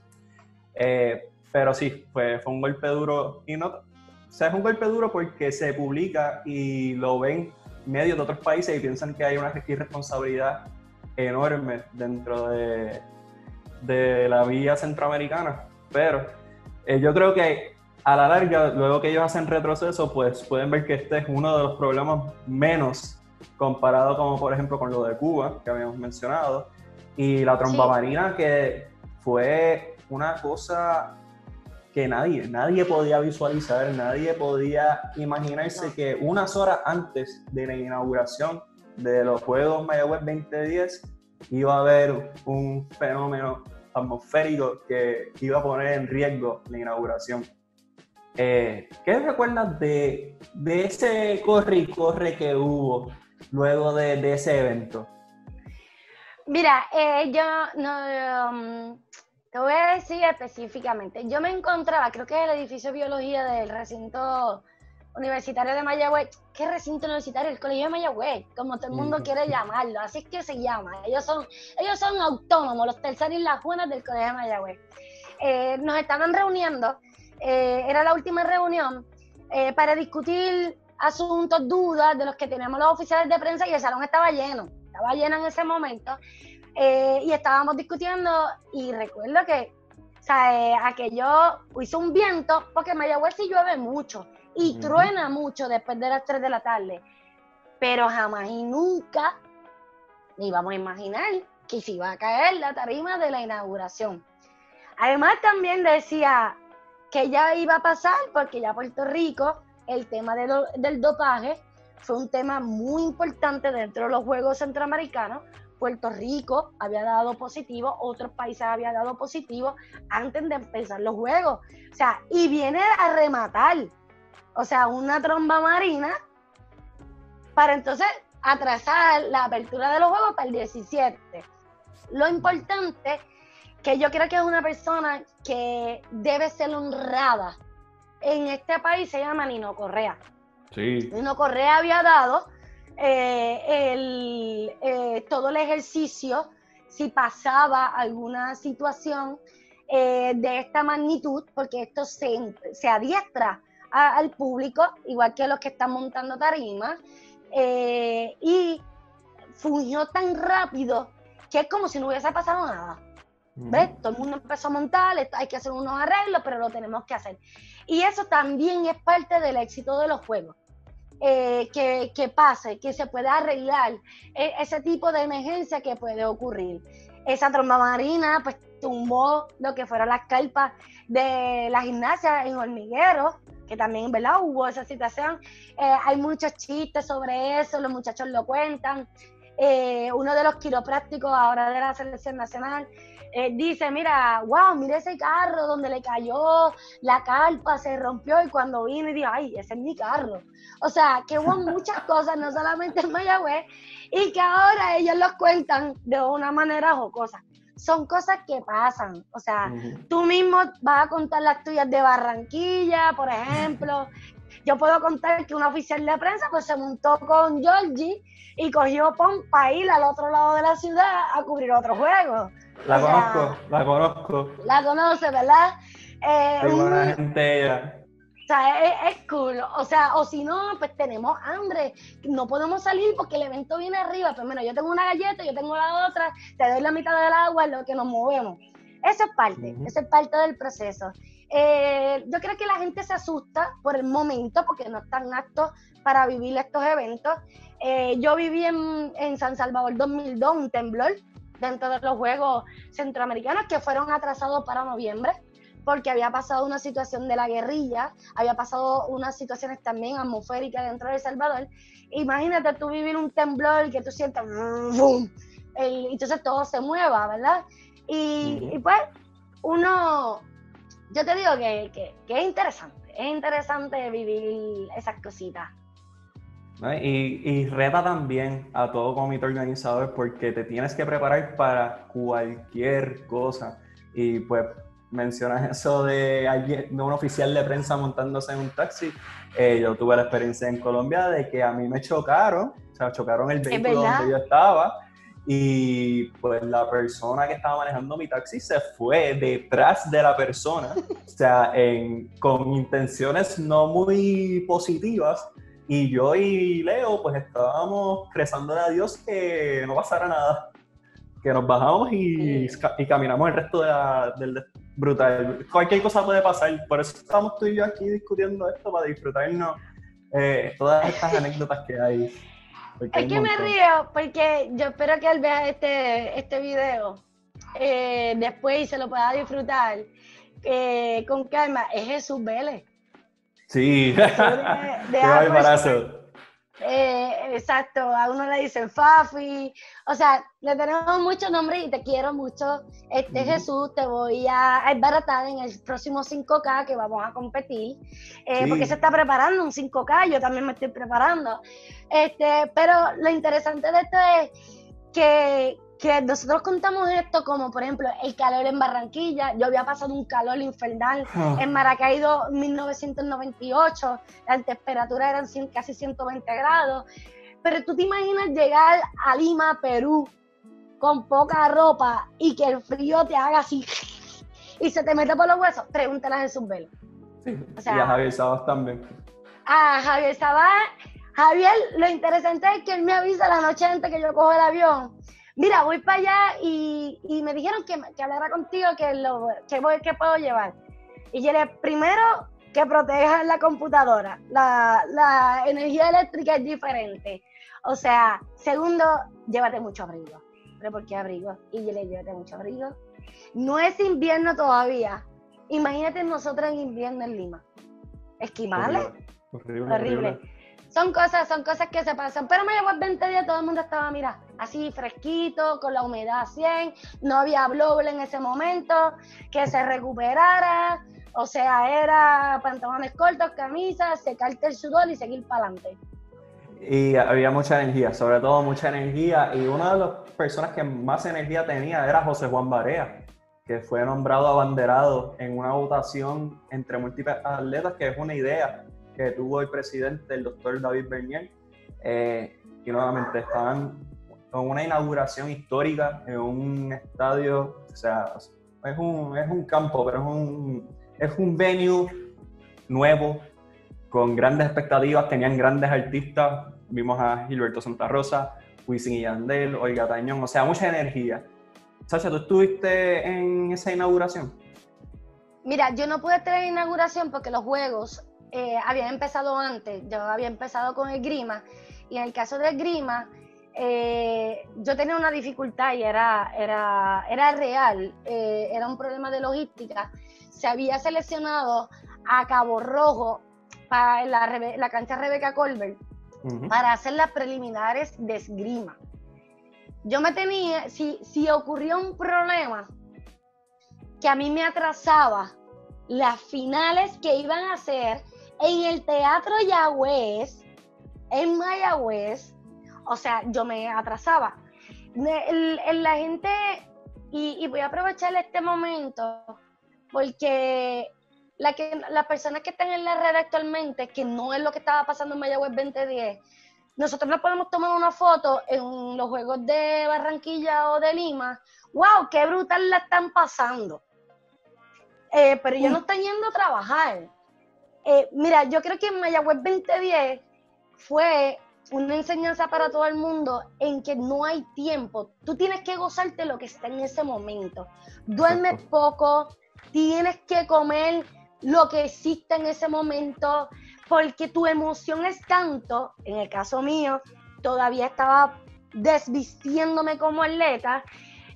S1: Eh, pero sí, fue, fue un golpe duro y no, o sea, es un golpe duro porque se publica y lo ven medios de otros países y piensan que hay una irresponsabilidad enorme dentro de, de la vía centroamericana. Pero eh, yo creo que a la larga, luego que ellos hacen retroceso, pues pueden ver que este es uno de los problemas menos comparado como por ejemplo con lo de Cuba, que habíamos mencionado, y la tromba marina, que fue una cosa que nadie, nadie podía visualizar, nadie podía imaginarse que unas horas antes de la inauguración de los Juegos Mayagüez 2010 iba a haber un fenómeno atmosférico que iba a poner en riesgo la inauguración. Eh, ¿Qué recuerdas de, de, ese corre y corre que hubo luego de, ese evento?
S2: Mira, eh, yo no, um, te voy a decir específicamente. Yo me encontraba, creo que es el edificio de biología del recinto universitario de Mayagüez. ¿Qué recinto universitario? El Colegio de Mayagüez, como todo el mundo quiere llamarlo. Así es que se llama. Ellos son, ellos son autónomos, los terceros y las buenas del Colegio de Mayagüez. Eh, nos estaban reuniendo, eh, era la última reunión, eh, para discutir asuntos, dudas de los que teníamos los oficiales de prensa y el salón estaba lleno. Estaba lleno en ese momento. Eh, y estábamos discutiendo y recuerdo que o sea, eh, aquello hizo un viento, porque en Mayagüez sí llueve mucho y truena mucho después de las 3 de la tarde, pero jamás y nunca íbamos a imaginar que se iba a caer la tarima de la inauguración. Además también decía que ya iba a pasar, porque ya Puerto Rico, el tema del dopaje fue un tema muy importante dentro de los Juegos Centroamericanos, Puerto Rico había dado positivo, otros países habían dado positivo antes de empezar los juegos. O sea, y viene a rematar, o sea, una tromba marina para entonces atrasar la apertura de los juegos para el 17. Lo importante que yo creo que es una persona que debe ser honrada en este país se llama Nino Correa.
S1: Sí.
S2: Nino Correa había dado eh, el, eh, todo el ejercicio, si pasaba alguna situación eh, de esta magnitud, porque esto se, se adiestra al público, igual que los que están montando tarimas, y fungió tan rápido que es como si no hubiese pasado nada. ¿Ves? Todo el mundo empezó a montar, hay que hacer unos arreglos, pero lo tenemos que hacer. Y eso también es parte del éxito de los juegos. Eh, que, pase, que se pueda arreglar e, ese tipo de emergencia que puede ocurrir. Esa tromba marina pues tumbó lo que fueron las carpas de la gimnasia en hormiguero, que también ¿verdad? hubo esa situación. Eh, hay muchos chistes sobre eso, los muchachos lo cuentan. Eh, uno de los quiroprácticos ahora de la selección nacional eh, dice, mira, wow, mira ese carro donde le cayó la carpa, se rompió y cuando vine dijo, ay, ese es mi carro. O sea, que hubo muchas cosas, no solamente en Mayagüez, y que ahora ellos los cuentan de una manera jocosa. son cosas que pasan. O sea, tú mismo vas a contar las tuyas de Barranquilla, por ejemplo. Yo puedo contar que un oficial de prensa pues se montó con Georgie y cogió POM para ir al otro lado de la ciudad a cubrir otro juego.
S1: La conozco, la conozco.
S2: La conoce, ¿verdad?
S1: Eh, buena gente ella.
S2: O sea, es, cool. O sea, o si no, pues tenemos hambre. No podemos salir porque el evento viene arriba. Pues mira, yo tengo una galleta, yo tengo la otra, te doy la mitad del agua, lo que nos movemos. Eso es parte, eso es parte del proceso. Eh, yo creo que la gente se asusta por el momento porque no están aptos para vivir estos eventos. Eh, yo viví en, en San Salvador 2002, un temblor dentro de los Juegos Centroamericanos que fueron atrasados para noviembre porque había pasado una situación de la guerrilla, había pasado unas situaciones también atmosféricas dentro de El Salvador. Imagínate tú vivir un temblor que tú sientas, y entonces todo se mueva, ¿verdad? Y, pues uno, yo te digo que, es interesante, es interesante vivir esas cositas.
S1: Y, y, reta también a todo comité organizador porque te tienes que preparar para cualquier cosa. Y pues mencionas eso de, alguien, de un oficial de prensa montándose en un taxi. Eh, yo tuve la experiencia en Colombia de que a mí me chocaron, o sea, chocaron el vehículo donde yo estaba y pues la persona que estaba manejando mi taxi se fue detrás de la persona, o sea, en, con intenciones no muy positivas. Y yo y Leo pues estábamos rezándole a Dios que no pasara nada que nos bajamos y, y caminamos el resto de la, del, brutal. Cualquier cosa puede pasar, por eso estamos tú y yo aquí discutiendo esto, para disfrutarnos eh, todas estas anécdotas que hay.
S2: Es que me río, porque yo espero que él vea este, este video eh, después y se lo pueda disfrutar eh, con calma. Es Jesús Vélez.
S1: Sí, de, de
S2: eh, exacto, a uno le dicen Fafi, o sea, le tenemos muchos nombres y te quiero mucho. Este Jesús, te voy a embaratar en el próximo 5K que vamos a competir, eh, porque se está preparando un 5K, yo también me estoy preparando. Este, pero lo interesante de esto es que, que nosotros contamos esto como, por ejemplo, el calor en Barranquilla. Yo había pasado un calor infernal ah. en Maracaibo 1998. Las temperaturas eran casi 120 grados. Pero tú te imaginas llegar a Lima, Perú, con poca ropa y que el frío te haga así y se te mete por los huesos. Pregúntale a Jesús Velo.
S1: Sí, y a Javier Sabas también.
S2: A Javier Sabas. Javier, lo interesante es que él me avisa la noche antes que yo cojo el avión mira, voy para allá y, me dijeron que, que, hablara contigo, que, lo, que, voy, que puedo llevar. Y yo le primero, que proteja la computadora. La, la, energía eléctrica es diferente. O sea, segundo, llévate mucho abrigo. ¿Pero por qué abrigo? Y yo le llévate mucho abrigo. No es invierno todavía. Imagínate nosotros en invierno en Lima. Esquimales. horrible. horrible son cosas, son cosas que se pasan. Pero me llevó 20 días, todo el mundo estaba, mira, así fresquito, con la humedad 100, no había bloble en ese momento, que se recuperara. O sea, era pantalones cortos, camisas, secarte el sudor y seguir para adelante.
S1: Y había mucha energía, sobre todo mucha energía. Y una de las personas que más energía tenía era José Juan Barea, que fue nombrado abanderado en una votación entre múltiples atletas, que es una idea que tuvo el presidente, el doctor David Bernier, eh, y nuevamente estaban con una inauguración histórica en un estadio, o sea, es un, es un campo, pero es un, es un venue nuevo, con grandes expectativas, tenían grandes artistas, vimos a Gilberto Santa Rosa, Wisin y Yandel, Olga Tañón, o sea, mucha energía. Sacha, ¿tú estuviste en esa inauguración?
S2: Mira, yo no pude estar en inauguración porque los juegos eh, había empezado antes, yo había empezado con el grima y en el caso del grima eh, yo tenía una dificultad y era, era, era real, eh, era un problema de logística. Se había seleccionado a Cabo Rojo para la, la cancha Rebeca Colbert para hacer las preliminares de esgrima. Yo me tenía, si, si ocurrió un problema que a mí me atrasaba las finales que iban a hacer en el Teatro Yagüez, en Mayagüez, o sea, yo me atrasaba. La gente, Y, voy a aprovechar este momento porque la que, las personas que están en la red actualmente, que no es lo que estaba pasando en Mayagüez 2010, nosotros no podemos tomar una foto en los Juegos de Barranquilla o de Lima. ¡Wow! ¡Qué brutal la están pasando! Eh, pero ellos no están yendo a trabajar. Eh, mira, yo creo que en Mayagüez 2010 fue una enseñanza para todo el mundo en que no hay tiempo. Tú tienes que gozarte lo que está en ese momento. Duermes poco, tienes que comer lo que existe en ese momento, porque tu emoción es tanto, en el caso mío, todavía estaba desvistiéndome como atleta,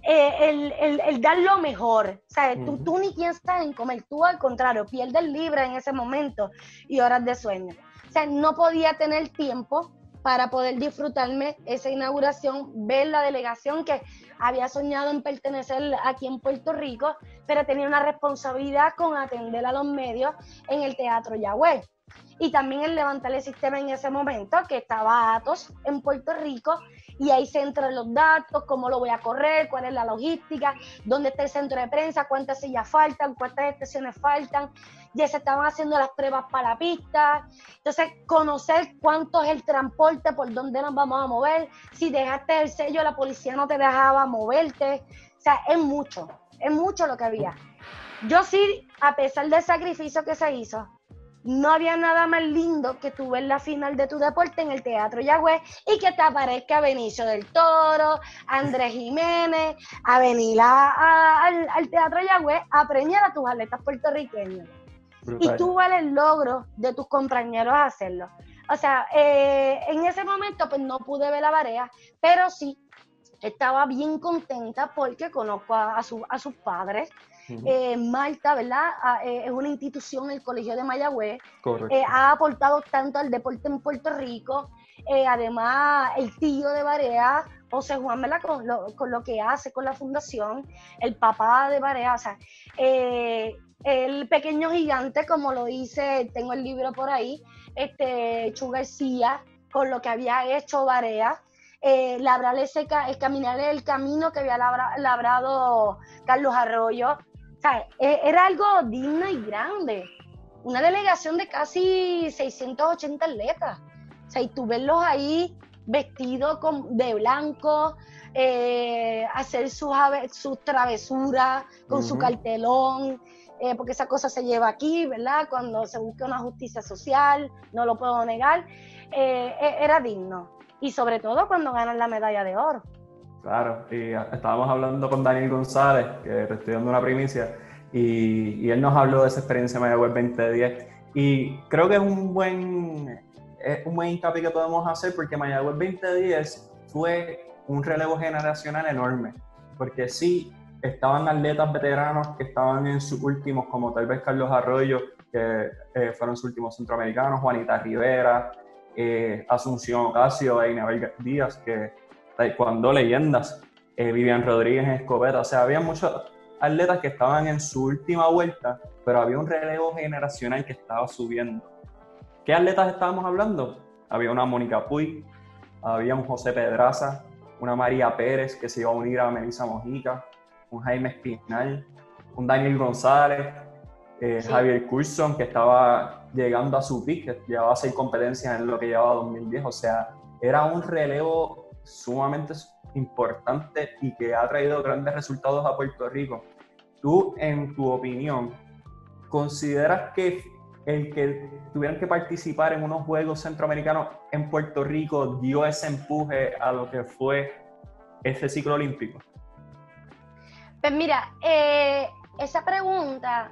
S2: eh, el, dar lo mejor. O tú, tú ni piensas en comer, tú al contrario, pierdes libre en ese momento y horas de sueño. O sea, no podía tener tiempo para poder disfrutarme esa inauguración, ver la delegación que había soñado en pertenecer aquí en Puerto Rico, pero tenía una responsabilidad con atender a los medios en el Teatro Yahweh. Y también el levantar el sistema en ese momento, que estaba Atos en Puerto Rico, y ahí se entran los datos, cómo lo voy a correr, cuál es la logística, dónde está el centro de prensa, cuántas sillas faltan, cuántas estaciones faltan, ya se estaban haciendo las pruebas para la pista, entonces conocer cuánto es el transporte, por dónde nos vamos a mover, si dejaste el sello, la policía no te dejaba moverte, o sea, es mucho, es mucho lo que había. Yo sí, a pesar del sacrificio que se hizo, no había nada más lindo que tú ver la final de tu deporte en el Teatro Yagüez y que te aparezca Benicio del Toro, Andrés Jiménez, a venir al, Teatro Yagüez a premiar a tus atletas puertorriqueños. Y tú ver el logro de tus compañeros a hacerlo. O sea, eh, en ese momento pues no pude ver la barea, pero sí estaba bien contenta porque conozco a, a sus padres, eh, Malta, ¿verdad? Ah, eh, es una institución, el Colegio de Mayagüez. Eh, ha aportado tanto al deporte en Puerto Rico. además, el tío de Barea, José Juan, ¿verdad? Con lo, con lo, que hace con la fundación, el papá de Barea, o sea, el pequeño gigante, como lo dice, tengo el libro por ahí, este, Chu García, con lo que había hecho Barea. labrar ese, el caminar el camino que había labrado Carlos Arroyo, o sea, e, era algo digno y grande. Una delegación de casi 680 atletas. O sea, y tú verlos ahí vestidos de blanco, eh, hacer sus, sus travesuras con su cartelón, eh, porque esa cosa se lleva aquí, ¿verdad? Cuando se busca una justicia social, no lo puedo negar, eh, e, era digno. Y sobre todo cuando ganan la medalla de oro.
S1: Claro, y estábamos hablando con Daniel González, que te estoy dando una primicia, y, él nos habló de esa experiencia en Mayagüez 2010. Y creo que es un buen, es un buen hincapié que podemos hacer porque Mayagüez 2010 fue un relevo generacional enorme, porque sí, estaban atletas veteranos que estaban en sus últimos, como tal vez Carlos Arroyo, que eh, fueron sus últimos centroamericanos, Juanita Rivera, eh, Asunción Ocasio, Inabel Díaz, que cuando leyendas, eh, Vivian Rodríguez en escopeta, o sea, había muchos atletas que estaban en su última vuelta, pero había un relevo generacional que estaba subiendo. ¿Qué atletas estábamos hablando? Había una Mónica Puy, había un José Pedraza, una María Pérez que se iba a unir a Melissa Mojica, un Jaime Espinal, un Daniel González, eh, Javier Coulson que estaba llegando a su pick, que llevaba seis competencias en lo que llevaba 2010, o sea, era un relevo sumamente importante y que ha traído grandes resultados a Puerto Rico. Tú, en tu opinión, ¿consideras que el que tuvieran que participar en unos Juegos Centroamericanos en Puerto Rico dio ese empuje a lo que fue ese ciclo olímpico?
S2: Pues mira, eh, esa pregunta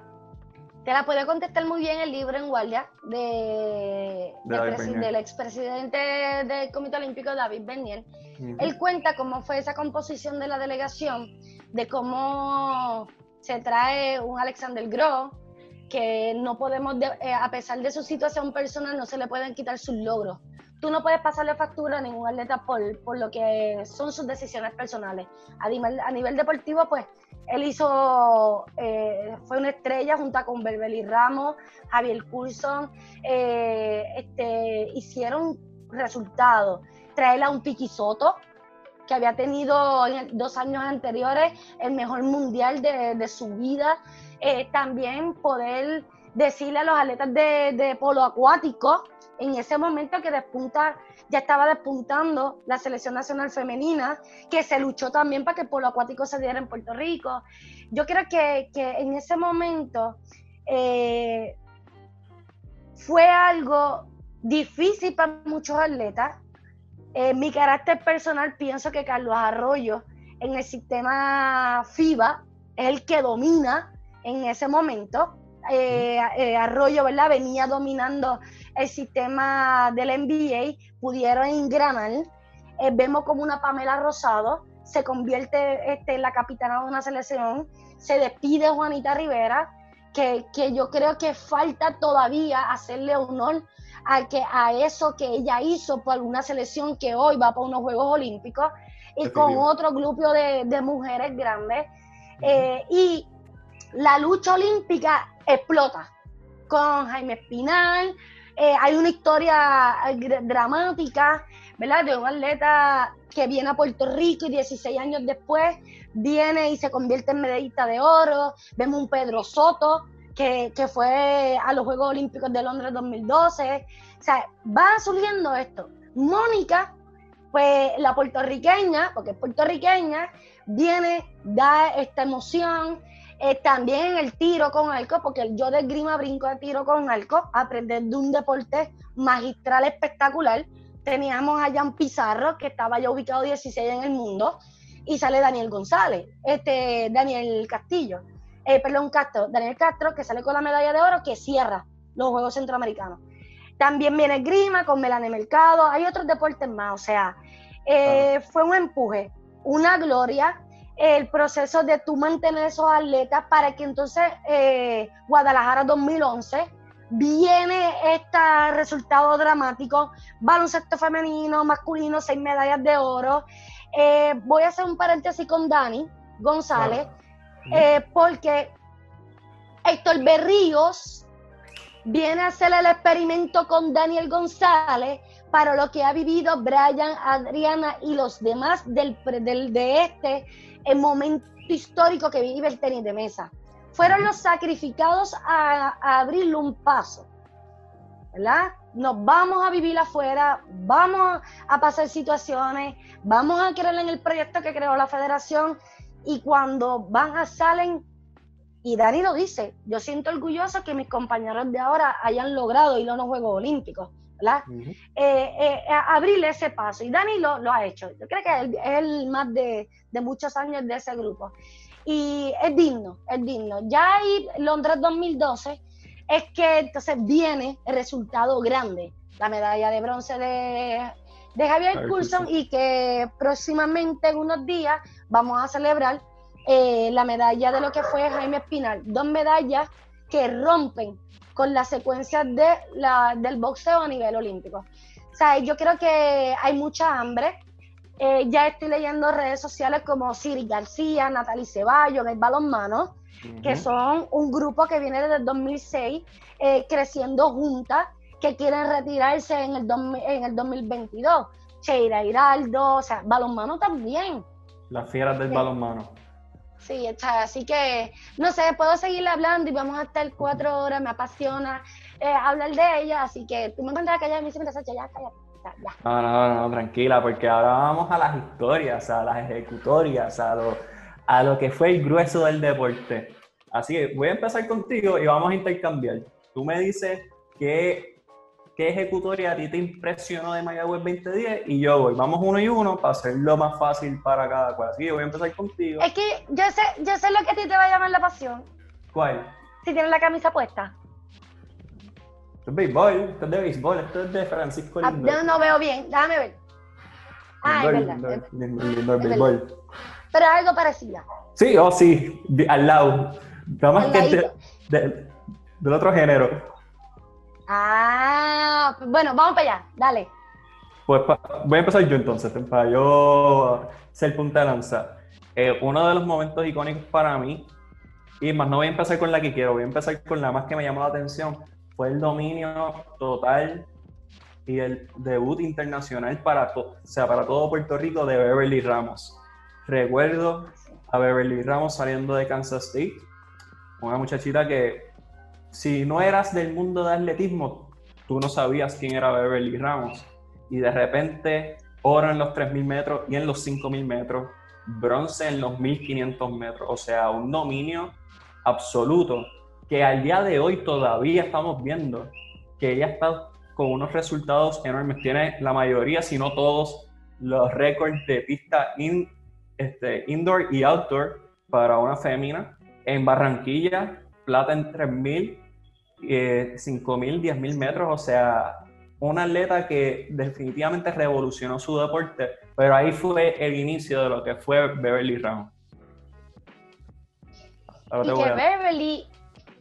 S2: te la puede contestar muy bien el libro en guardia de, del expresidente del Comité Olímpico, David Bernier. Él cuenta cómo fue esa composición de la delegación, de cómo se trae un Alexander Groh, que no podemos, eh, a pesar de su situación personal, no se le pueden quitar sus logros. Tú no puedes pasarle factura a ningún atleta por, por lo que son sus decisiones personales. A nivel, a nivel deportivo, pues él hizo, eh, fue una estrella junto con Berbeli Ramos, Javier Coulson, eh, este, hicieron resultados. Traerle a un Piquisoto, que había tenido en dos años anteriores el mejor mundial de, su vida. Eh, también poder decirle a los atletas de, polo acuático, en ese momento que despunta, ya estaba despuntando la selección nacional femenina, que se luchó también para que el polo acuático se diera en Puerto Rico. Yo creo que, en ese momento eh, fue algo difícil para muchos atletas. En mi carácter personal pienso que Carlos Arroyo en el sistema FIBA es el que domina en ese momento. Eh, eh, Arroyo, ¿verdad? Venía dominando el sistema del NBA, pudieron engranar. Eh, vemos como una Pamela Rosado se convierte este, en la capitana de una selección, se despide Juanita Rivera, que, que yo creo que falta todavía hacerle honor a, que, a eso que ella hizo por una selección que hoy va para unos Juegos Olímpicos y con otro grupo de, de mujeres grandes. Eh, y la lucha olímpica explota con Jaime Espinal. Eh, hay una historia eh, dramática, ¿verdad? De un atleta que viene a Puerto Rico y 16 años después viene y se convierte en medallista de oro. Vemos un Pedro Soto que, fue a los Juegos Olímpicos de Londres 2012. O sea, va surgiendo esto. Mónica, pues la puertorriqueña, porque es puertorriqueña, viene, da esta emoción. Eh, también el tiro con arco, porque yo de grima brinco de tiro con arco, aprender de un deporte magistral espectacular. Teníamos a Jan Pizarro, que estaba ya ubicado 16 en el mundo, y sale Daniel González, este Daniel Castillo eh, perdón, Castro, Daniel Castro, que sale con la medalla de oro, que cierra los Juegos Centroamericanos. También viene Grima con Melanie Mercado, hay otros deportes más, o sea, eh, fue un empuje, una gloria, el proceso de tú mantener esos atletas para que entonces eh, Guadalajara 2011 viene este resultado dramático, baloncesto femenino, masculino, seis medallas de oro. Eh, voy a hacer un paréntesis con Dani González. Eh, porque Héctor Berríos viene a hacer el experimento con Daniel González para lo que ha vivido Brian, Adriana y los demás del, del de este el momento histórico que vive el tenis de mesa. Fueron los sacrificados a, abrirle un paso, ¿verdad? Nos vamos a vivir afuera, vamos a pasar situaciones, vamos a creer en el proyecto que creó la federación y cuando van a salen, y Dani lo dice, yo siento orgulloso que mis compañeros de ahora hayan logrado ir a los Juegos Olímpicos, ¿verdad? Eh, eh, abrirle ese paso. Y Dani lo, lo, ha hecho. Yo creo que es el más de, de, muchos años de ese grupo. Y es digno, es digno. Ya ahí, Londres 2012, es que entonces viene el resultado grande. La medalla de bronce de de Javier Coulson y que próximamente en unos días vamos a celebrar eh, la medalla de lo que fue Jaime Espinal. Dos medallas que rompen con la secuencia de la, del boxeo a nivel olímpico. O sea, yo creo que hay mucha hambre. Eh, ya estoy leyendo redes sociales como Siri García, Natalie Ceballos, el balonmano, que son un grupo que viene desde el 2006 eh, creciendo juntas que quieren retirarse en el, en el 2022. Cheira Hiraldo, o sea, balonmano también.
S1: Las fieras del balonmano.
S2: Sí, está, así que, no sé, puedo seguir hablando y vamos a estar cuatro horas, me apasiona eh, hablar de ella, así que tú me encuentras que ella me dice, ya, ya, ya.
S1: No, no, no, tranquila, porque ahora vamos a las historias, a las ejecutorias, a lo, a lo que fue el grueso del deporte. Así que voy a empezar contigo y vamos a intercambiar. Tú me dices que qué ejecutoria a ti te impresionó de Mayagüez 2010 y yo voy. Vamos uno y uno para hacerlo más fácil para cada cual. Así que voy a empezar contigo.
S2: Es que yo sé, yo sé lo que a ti te va a llamar la pasión.
S1: ¿Cuál?
S2: Si tienes la camisa puesta.
S1: Esto es béisbol, esto es de béisbol, esto es de Francisco ah,
S2: Lindor. no veo bien, déjame ver. Ah, es verdad. Lindor,
S1: béisbol.
S2: Pero algo parecido.
S1: Sí, oh sí, al lado. Nada más que del otro género.
S2: Ah, bueno, vamos para allá, dale.
S1: Pues voy a empezar yo entonces, para yo ser punta de lanza. Eh, uno de los momentos icónicos para mí, y más no voy a empezar con la que quiero, voy a empezar con la más que me llamó la atención, fue el dominio total y el debut internacional para, o sea, para todo Puerto Rico de Beverly Ramos. Recuerdo a Beverly Ramos saliendo de Kansas State, una muchachita que si no eras del mundo de atletismo, tú no sabías quién era Beverly Ramos. Y de repente, oro en los 3.000 metros y en los 5.000 metros, bronce en los 1.500 metros. O sea, un dominio absoluto que al día de hoy todavía estamos viendo que ella está con unos resultados enormes. Tiene la mayoría, si no todos, los récords de pista este, indoor y outdoor para una fémina. En Barranquilla, plata en 3.000, eh, 5.000, 10.000 metros. O sea, una atleta que definitivamente revolucionó su deporte, pero ahí fue el inicio de lo que fue Beverly Ramos.
S2: y que Beverly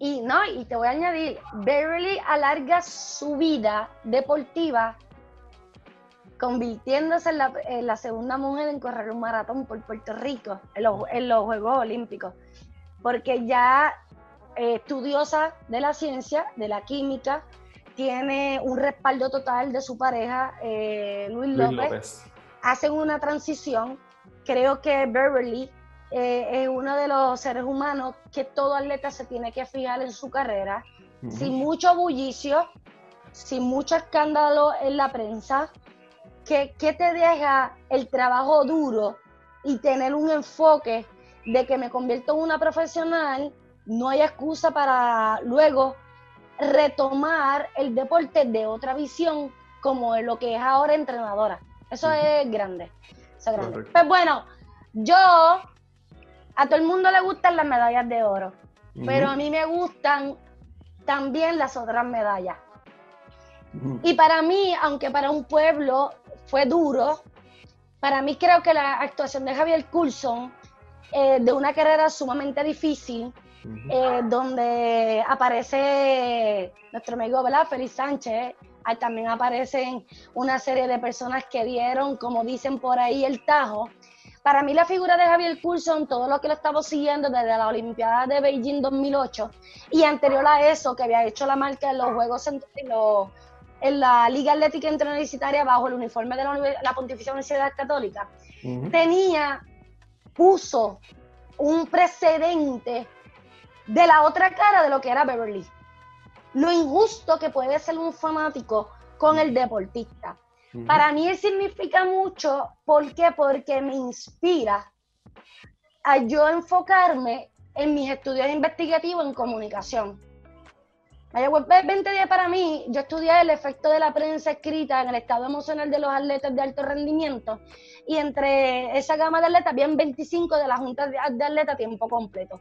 S2: y no, y te voy a añadir, Beverly alarga su vida deportiva convirtiéndose en la, segunda mujer en correr un maratón por Puerto Rico en los, Juegos Olímpicos, porque ya eh, estudiosa de la ciencia, de la química, tiene un respaldo total de su pareja, eh, Luis, López. Hacen una transición. Creo que Beverly eh, es uno de los seres humanos que todo atleta se tiene que fijar en su carrera, sin mucho bullicio, sin mucho escándalo en la prensa, que, te deja el trabajo duro y tener un enfoque de que me convierto en una profesional, no hay excusa para luego retomar el deporte de otra visión como lo que es ahora entrenadora. Eso es grande. Eso es grande. Pues bueno, yo a todo el mundo le gustan las medallas de oro, pero a mí me gustan también las otras medallas. Y para mí, aunque para un pueblo fue duro, para mí creo que la actuación de Javier Coulson, eh, de una carrera sumamente difícil, eh, donde aparece nuestro amigo ¿verdad? Félix Sánchez, también aparecen una serie de personas que dieron, como dicen por ahí, el tajo. Para mí la figura de Javier Coulson, todo lo que lo estamos siguiendo desde la Olimpiada de Beijing 2008 y anterior a eso, que había hecho la marca en los Juegos en, en la Liga Atlética Interuniversitaria bajo el uniforme de la, Pontificia Universidad Católica, tenía, puso un precedente de la otra cara de lo que era Beverly. Lo injusto que puede ser un fanático con el deportista. Para mí significa mucho, ¿por qué? Porque me inspira a yo enfocarme en mis estudios investigativos en comunicación. Mayagüez 2010 para mí, yo estudié el efecto de la prensa escrita en el estado emocional de los atletas de alto rendimiento y entre esa gama de atletas habían 25 de la Junta de Atletas a tiempo completo.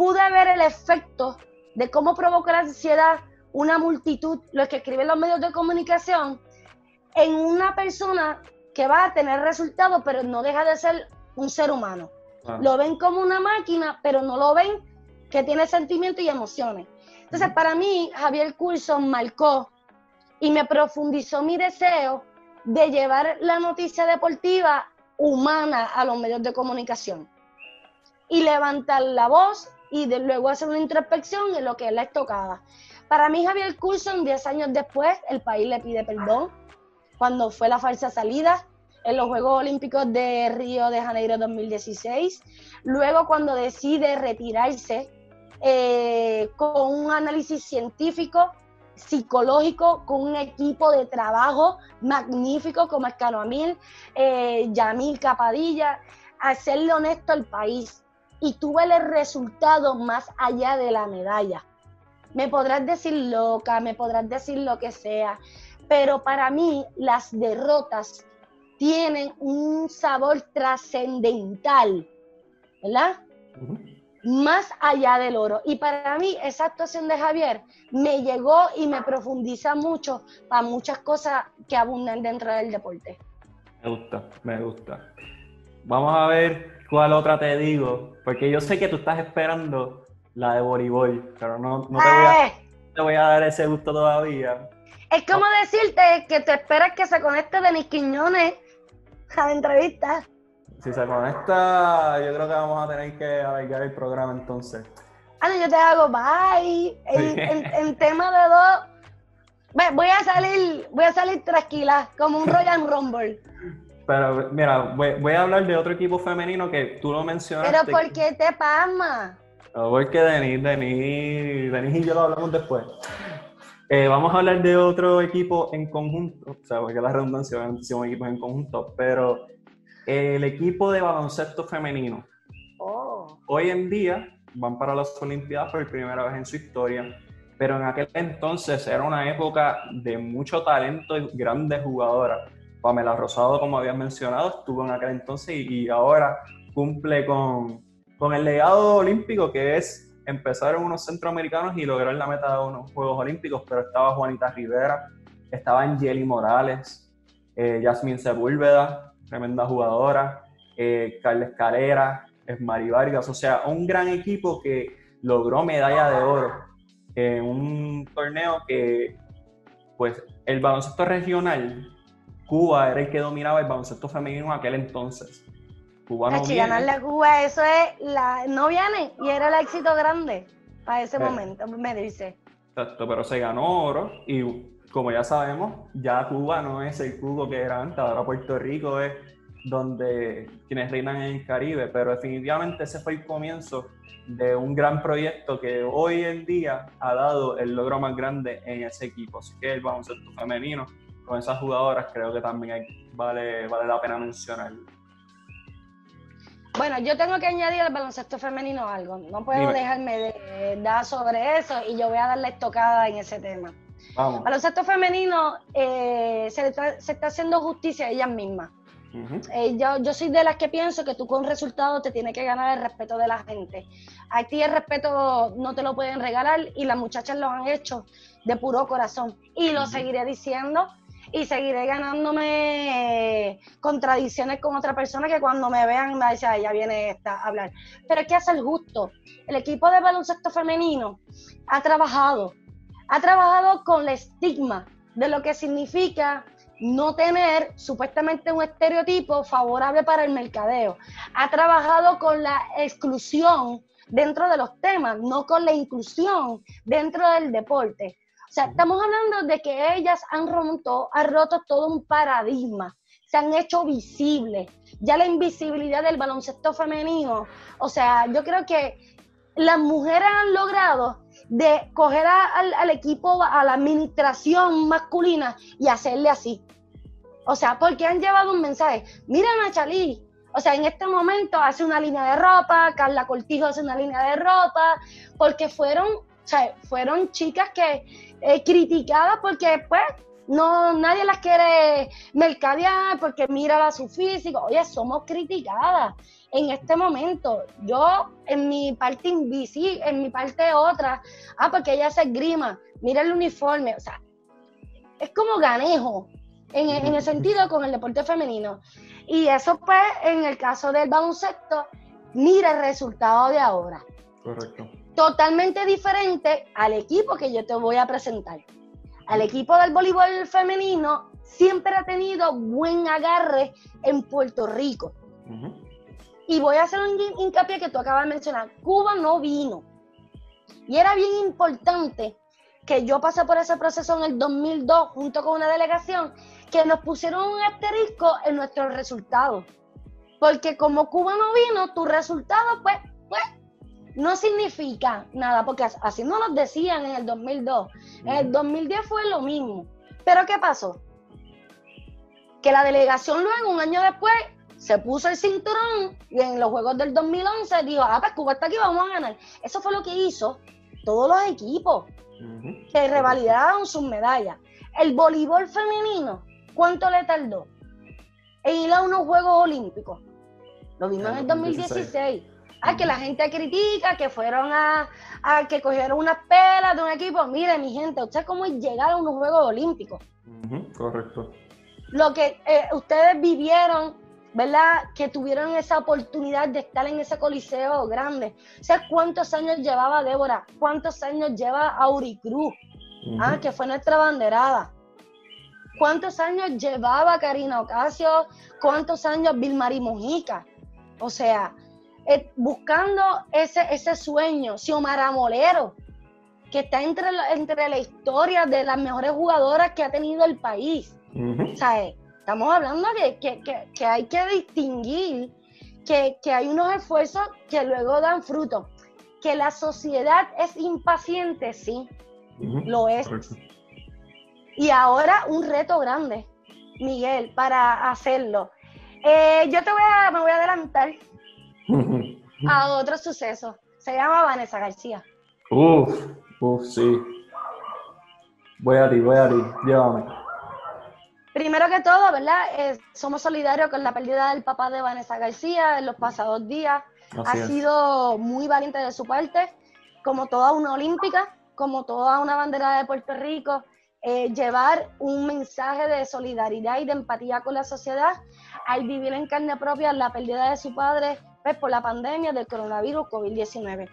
S2: Pude ver el efecto de cómo provoca la ansiedad una multitud, los que escriben los medios de comunicación, en una persona que va a tener resultados, pero no deja de ser un ser humano. Ah. Lo ven como una máquina, pero no lo ven que tiene sentimientos y emociones. Entonces, para mí, Javier Coulson marcó y me profundizó mi deseo de llevar la noticia deportiva humana a los medios de comunicación y levantar la voz y de luego hacer una introspección en lo que es la estocada. Para mí, Javier Coulson, 10 años después, el país le pide perdón cuando fue la falsa salida en los Juegos Olímpicos de Río de Janeiro 2016. Luego cuando decide retirarse eh, con un análisis científico, psicológico, con un equipo de trabajo magnífico como Escano Amil, eh, Yamil Capadilla, hacerle honesto al país. Y tuve el resultado más allá de la medalla. Me podrás decir loca, me podrás decir lo que sea, pero para mí las derrotas tienen un sabor trascendental, ¿verdad? Más allá del oro. Y para mí esa actuación de Javier me llegó y me profundiza mucho para muchas cosas que abundan dentro del deporte.
S1: Me gusta, me gusta. Vamos a ver cuál otra te digo, porque yo sé que tú estás esperando la de voleibol, pero no, te, voy a, eh. te voy a dar ese gusto todavía.
S2: Es como decirte que te esperas que se conecte Denis Quiñones a la entrevista.
S1: Si se conecta, yo creo que vamos a tener que alargar el programa entonces.
S2: Ah, no, yo te hago bye. En, tema de dos, Voy a salir, voy a salir tranquila, como un Royal Rumble.
S1: Pero mira, voy, a hablar de otro equipo femenino que tú lo mencionaste.
S2: Pero ¿por qué te pasma?
S1: No, porque Denis, Denis, Denis y yo lo hablamos después. Eh, vamos a hablar de otro equipo en conjunto, o sea, porque la redundancia, decimos equipos en conjunto, pero el equipo de baloncesto femenino. Oh. Hoy en día van para las Olimpiadas por primera vez en su historia, pero en aquel entonces era una época de mucho talento y grandes jugadoras. Pamela Rosado, como habías mencionado, estuvo en aquel entonces y, ahora cumple con, con, el legado olímpico que es empezar en unos centroamericanos y lograr la meta de unos Juegos Olímpicos, pero estaba Juanita Rivera, estaba Angeli Morales, eh, Yasmin Sepúlveda, tremenda jugadora, eh, Carles Calera, Mari Vargas, o sea, un gran equipo que logró medalla de oro en un torneo que, pues, el baloncesto regional, Cuba era el que dominaba el baloncesto femenino en aquel entonces.
S2: Cuba no viene. la Cuba, eso es, la, no viene, y era el éxito grande para ese momento, me dice.
S1: Exacto, pero se ganó oro y como ya sabemos, ya Cuba no es el Cuba que era antes, ahora Puerto Rico es donde quienes reinan en el Caribe, pero definitivamente ese fue el comienzo de un gran proyecto que hoy en día ha dado el logro más grande en ese equipo. Así que el baloncesto femenino con esas jugadoras creo que también vale, vale la pena mencionar.
S2: Bueno, yo tengo que añadir al baloncesto femenino algo. No puedo dejarme de dar sobre eso y yo voy a dar la estocada en ese tema. Vamos. Baloncesto femenino eh, se, se, está haciendo justicia a ellas mismas. Eh, yo, soy de las que pienso que tú con resultados te tienes que ganar el respeto de la gente. A ti el respeto no te lo pueden regalar y las muchachas lo han hecho de puro corazón. Y lo seguiré diciendo y seguiré ganándome contradicciones con otra persona que cuando me vean me dice, ya viene esta a hablar. Pero hay que hacer justo. El equipo de baloncesto femenino ha trabajado, ha trabajado con el estigma de lo que significa no tener supuestamente un estereotipo favorable para el mercadeo. Ha trabajado con la exclusión dentro de los temas, no con la inclusión dentro del deporte. O sea, estamos hablando de que ellas han roto, han roto todo un paradigma, se han hecho visibles. Ya la invisibilidad del baloncesto femenino, o sea, yo creo que las mujeres han logrado de coger al, equipo, a la administración masculina y hacerle así. O sea, porque han llevado un mensaje. Mira a Chalí. O sea, en este momento hace una línea de ropa, Carla Cortijo hace una línea de ropa, porque fueron, o sea, fueron chicas que eh, criticadas porque pues no, nadie las quiere mercadear porque mira su físico. Oye, somos criticadas en este momento. Yo, en mi parte invisible, en mi parte otra, ah, porque ella se grima, mira el uniforme, o sea, es como ganejo en, el sentido con el deporte femenino. Y eso pues, en el caso del baloncesto, mira el resultado de ahora.
S1: Correcto.
S2: Totalmente diferente al equipo que yo te voy a presentar. Al equipo del voleibol femenino siempre ha tenido buen agarre en Puerto Rico. Y voy a hacer un hincapié que tú acabas de mencionar. Cuba no vino. Y era bien importante que yo pasé por ese proceso en el 2002 junto con una delegación que nos pusieron un asterisco en nuestros resultados. Porque como Cuba no vino, tu resultado, pues, pues, no significa nada, porque así no nos decían en el 2002. En el 2010 fue lo mismo. Pero ¿qué pasó? Que la delegación luego, un año después, se puso el cinturón y en los Juegos del 2011 dijo, ah, pues Cuba está aquí, vamos a ganar. Eso fue lo que hizo todos los equipos que revalidaron sus medallas. El voleibol femenino, ¿cuánto le tardó en ir a unos Juegos Olímpicos? Lo vimos en el 2016. Ah, que la gente critica, que fueron a, que cogieron unas pelas de un equipo. Mire, mi gente, ¿usted cómo es llegar a unos Juegos Olímpicos?
S1: correcto.
S2: Lo que eh, ustedes vivieron ¿verdad? Que tuvieron esa oportunidad de estar en ese coliseo grande. O sea, ¿cuántos años llevaba Débora? ¿Cuántos años lleva Auricruz? ah, que fue nuestra banderada. ¿Cuántos años llevaba Karina Ocasio? ¿Cuántos años Vilmari Mojica? O sea, eh, buscando ese, ese sueño, Xiomara Molero. que está entre la, entre la historia de las mejores jugadoras que ha tenido el país. Estamos hablando de que, hay que distinguir que, hay unos esfuerzos que luego dan fruto. Que la sociedad es impaciente, sí, lo es. Y ahora un reto grande, Miguel, para hacerlo. Eh, yo te voy a, me voy a adelantar a otro suceso. Se llama Vanessa García.
S1: Uf, uf, sí. Voy a ti, voy a ti, llévame.
S2: Primero que todo, ¿verdad? Eh, somos solidarios con la pérdida del papá de Vanessa García en los pasados días. ha sido muy valiente de su parte, como toda una olímpica, como toda una bandera de Puerto Rico, eh, llevar un mensaje de solidaridad y de empatía con la sociedad al vivir en carne propia la pérdida de su padre pues, por la pandemia del coronavirus COVID-19.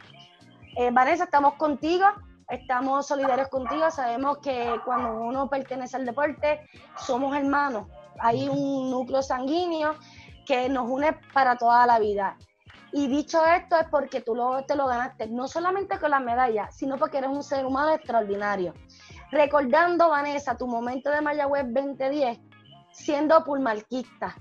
S2: Eh, Vanessa, estamos contigo, estamos solidarios contigo, sabemos que cuando uno pertenece al deporte somos hermanos, hay un núcleo sanguíneo que nos une para toda la vida. Y dicho esto es porque tú lo, te lo ganaste, no solamente con la medalla, sino porque eres un ser humano extraordinario. Recordando, Vanessa, tu momento de Mayagüez 2010, siendo pulmarquista,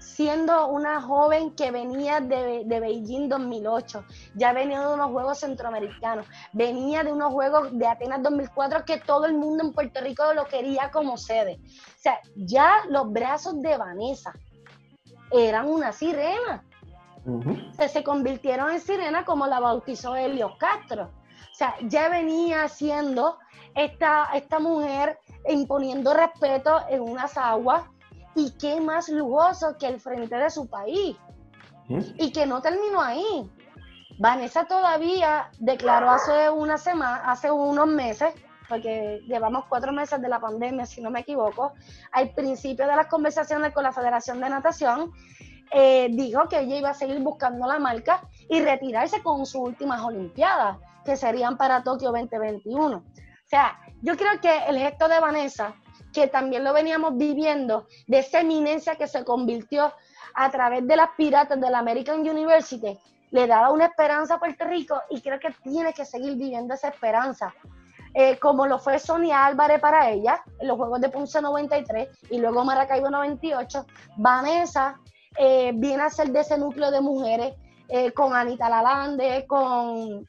S2: siendo una joven que venía de, de, Beijing 2008, ya venía de unos Juegos Centroamericanos, venía de unos Juegos de Atenas 2004 que todo el mundo en Puerto Rico lo quería como sede. O sea, ya los brazos de Vanessa eran una sirena. se convirtieron en sirena como la bautizó Helios Castro. O sea, ya venía siendo esta, esta mujer imponiendo respeto en unas aguas y qué más lujoso que el frente de su país. ¿Mm? Y que no terminó ahí. Vanessa todavía declaró hace una semana, hace unos meses, porque llevamos cuatro meses de la pandemia, si no me equivoco, al principio de las conversaciones con la Federación de Natación, eh, dijo que ella iba a seguir buscando la marca y retirarse con sus últimas Olimpiadas, que serían para Tokio 2021. O sea, yo creo que el gesto de Vanessa que también lo veníamos viviendo, de esa eminencia que se convirtió a través de las piratas de la American University, le daba una esperanza a Puerto Rico y creo que tiene que seguir viviendo esa esperanza. Eh, como lo fue Sonia Álvarez para ella en los Juegos de Ponce 93 y luego Maracaibo 98, Vanessa eh, viene a ser de ese núcleo de mujeres eh, con Anita Lalande, con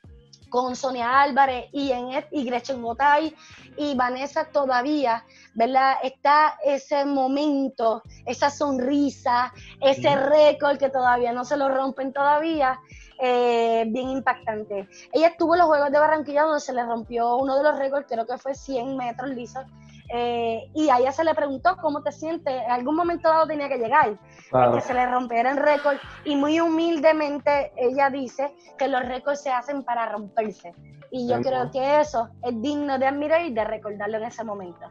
S2: con Sonia Álvarez y, en, y Gretchen Gotay y Vanessa todavía, ¿verdad? Está ese momento, esa sonrisa, ese récord que todavía no se lo rompen todavía, eh, bien impactante. Ella estuvo en los Juegos de Barranquilla donde se le rompió uno de los récords, creo que fue 100 metros lisos, eh, y a ella se le preguntó cómo te sientes, en algún momento dado tenía que llegar, que se le rompiera el récord y muy humildemente ella dice que los récords se hacen para romperse. Y yo creo que eso es digno de admirar y de recordarlo en ese momento.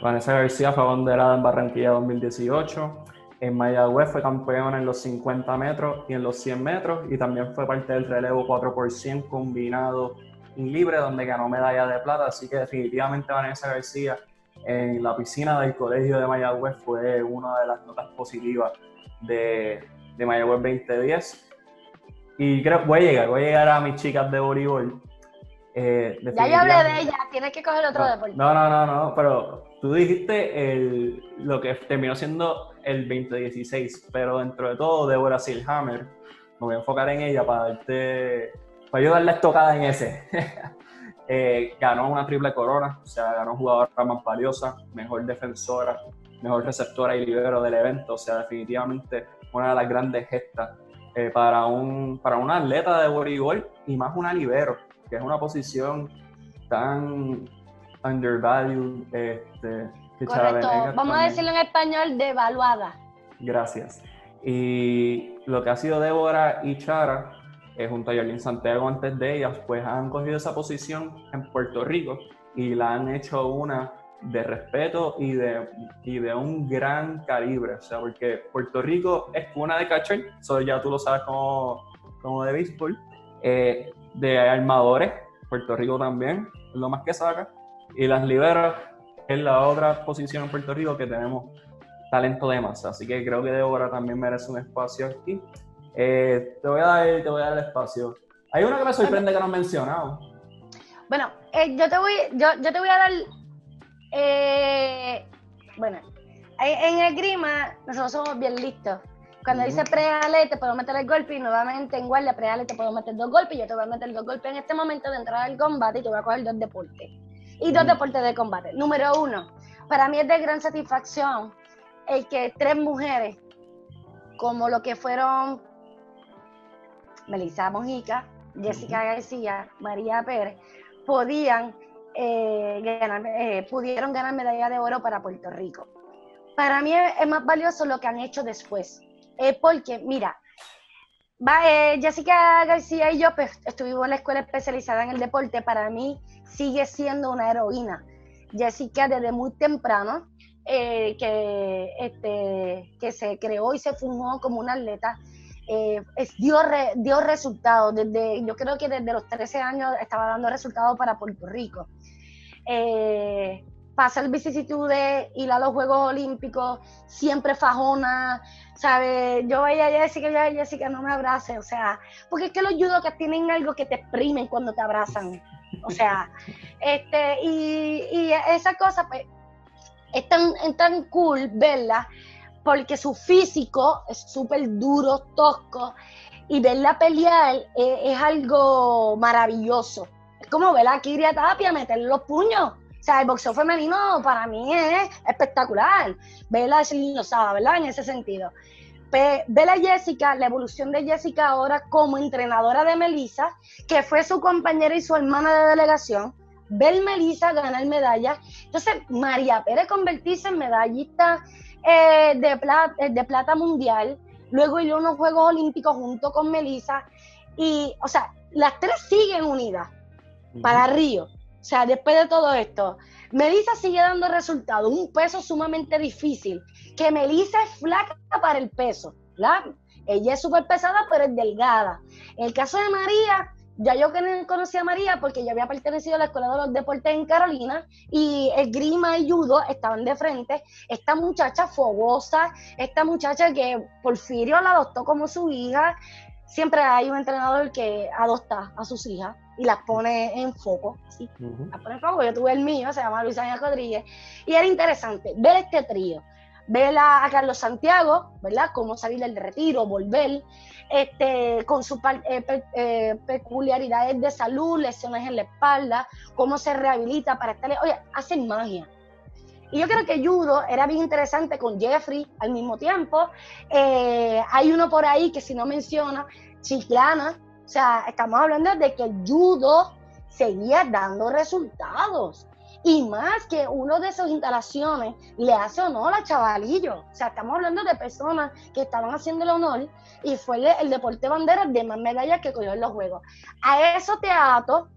S1: Vanessa García fue abanderada en Barranquilla 2018. En Mayagüez fue campeona en los 50 metros y en los 100 metros y también fue parte del relevo 4 combinado libre donde ganó medalla de plata. Así que definitivamente Vanessa García en la piscina del colegio de Mayagüez fue una de las notas positivas de, de Mayagüez 2010. Y creo voy a llegar, voy a llegar a mis chicas de voleibol.
S2: Eh, ya yo hablé de ella, tienes que coger otro
S1: no,
S2: deporte.
S1: No, no, no, no, pero tú dijiste el, lo que terminó siendo el 2016, pero dentro de todo, Deborah Silhammer, me voy a enfocar en ella para darte, para ayudarle a estocada en ese. Eh, ganó una triple corona, o sea, ganó jugadora más valiosa, mejor defensora, mejor receptora y libero del evento, o sea, definitivamente una de las grandes gestas eh, para, un, para una atleta de voleibol y más una libero, que es una posición tan undervalued. Este,
S2: Correcto, vamos a decirlo en español, devaluada.
S1: Gracias. Y lo que ha sido Débora y Chara eh, junto a Yolín Santiago antes de ellas, pues han cogido esa posición en Puerto Rico y la han hecho una de respeto y de, y de un gran calibre, o sea, porque Puerto Rico es una de catcher, eso ya tú lo sabes como, como de béisbol, eh, de armadores, Puerto Rico también, es lo más que saca, y las liberas es la otra posición en Puerto Rico que tenemos talento de masa, así que creo que Débora también merece un espacio aquí. Eh, te, voy a dar, te voy a dar el espacio. Hay una que me sorprende que no has mencionado.
S2: Bueno, eh, yo, te voy, yo, yo, te voy a dar. Eh, bueno, en el grima nosotros somos bien listos. Cuando dice preale, te puedo meter el golpe y nuevamente en guardia preale te puedo meter dos golpes. Y yo te voy a meter dos golpes en este momento de entrar al combate y te voy a coger dos deportes. Y dos deportes de combate. Número uno, para mí es de gran satisfacción el que tres mujeres, como lo que fueron Melissa Mojica, Jessica García, María Pérez, podían eh, ganar, eh, pudieron ganar medalla de oro para Puerto Rico. Para mí es, más valioso lo que han hecho después, eh, porque mira, Jessica García y yo pues, estuvimos en la escuela especializada en el deporte, para mí sigue siendo una heroína. Jessica desde muy temprano, que, este, que se creó y se fundó como una atleta, eh, dio, dio resultados. Desde, yo creo que desde los 13 años estaba dando resultados para Puerto Rico. Eh, pasar vicisitudes, ir a los Juegos Olímpicos, siempre fajona, ¿sabes? Yo veía a Jessica y a Jessica no me abrace, o sea, porque es que los que tienen algo que te exprimen cuando te abrazan, o sea, este, y, y esa cosa, pues, es tan, es tan cool verla, porque su físico es súper duro, tosco, y verla pelear es, algo maravilloso. Como ver a Kiria Tapia meter los puños. O sea, el boxeo femenino para mí es espectacular. Verla es sabe, ¿verdad? En ese sentido. ver a Jessica, la evolución de Jessica ahora como entrenadora de Melissa, que fue su compañera y su hermana de delegación, ver Melissa ganar medallas. Entonces, María Pérez convertirse en medallista eh, de, plata, eh, de plata mundial, luego ir a unos Juegos Olímpicos junto con Melissa, y, o sea, las tres siguen unidas para Río. O sea, después de todo esto, Melissa sigue dando resultados, un peso sumamente difícil, que Melissa es flaca para el peso, ¿verdad? Ella es súper pesada, pero es delgada. En el caso de María, ya yo conocí a María porque yo había pertenecido a la Escuela de los Deportes en Carolina y el grima y judo estaban de frente. Esta muchacha fogosa, esta muchacha que Porfirio la adoptó como su hija. Siempre hay un entrenador que adopta a sus hijas y las pone en foco. ¿sí? Las pone en foco. Yo tuve el mío, se llama Luis Ángel Rodríguez. Y era interesante ver este trío ver a, Carlos Santiago, ¿verdad? Cómo salir del retiro, volver, este, con sus eh, eh, peculiaridades de salud, lesiones en la espalda, cómo se rehabilita para estar, oye, hacen magia. Y yo creo que judo era bien interesante con Jeffrey al mismo tiempo. Eh, hay uno por ahí que si no menciona, Chiclana, o sea, estamos hablando de que el judo seguía dando resultados. Y más que uno de sus instalaciones le hace honor a Chavalillo. O sea, estamos hablando de personas que estaban haciendo el honor y fue el, deporte bandera de más medallas que cogió en los Juegos. A eso te ato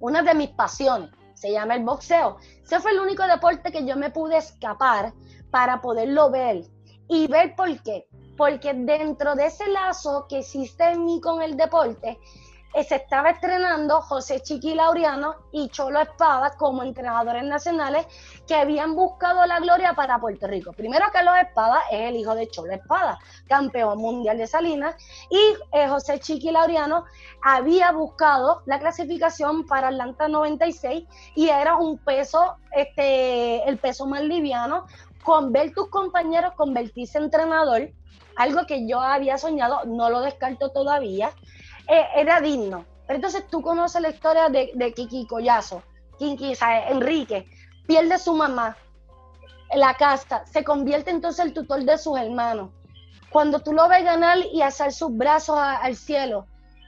S2: una de mis pasiones, se llama el boxeo. Ese fue el único deporte que yo me pude escapar para poderlo ver. Y ver por qué. Porque dentro de ese lazo que existe en mí con el deporte, eh, se estaba estrenando José Chiqui Laureano y Cholo Espada como entrenadores nacionales que habían buscado la gloria para Puerto Rico. Primero Carlos Espada es el hijo de Cholo Espada, campeón mundial de Salinas, y eh, José Chiqui Laureano había buscado la clasificación para Atlanta 96 y era un peso, este, el peso más liviano, con ver tus compañeros convertirse en entrenador, algo que yo había soñado, no lo descarto todavía eh, era digno. Pero entonces tú conoces la historia de, Kiki Collazo, Kiki, Enrique, pierde su mamá, la casa, se convierte entonces el tutor de sus hermanos. Cuando tú lo ves ganar y alzar sus brazos al cielo,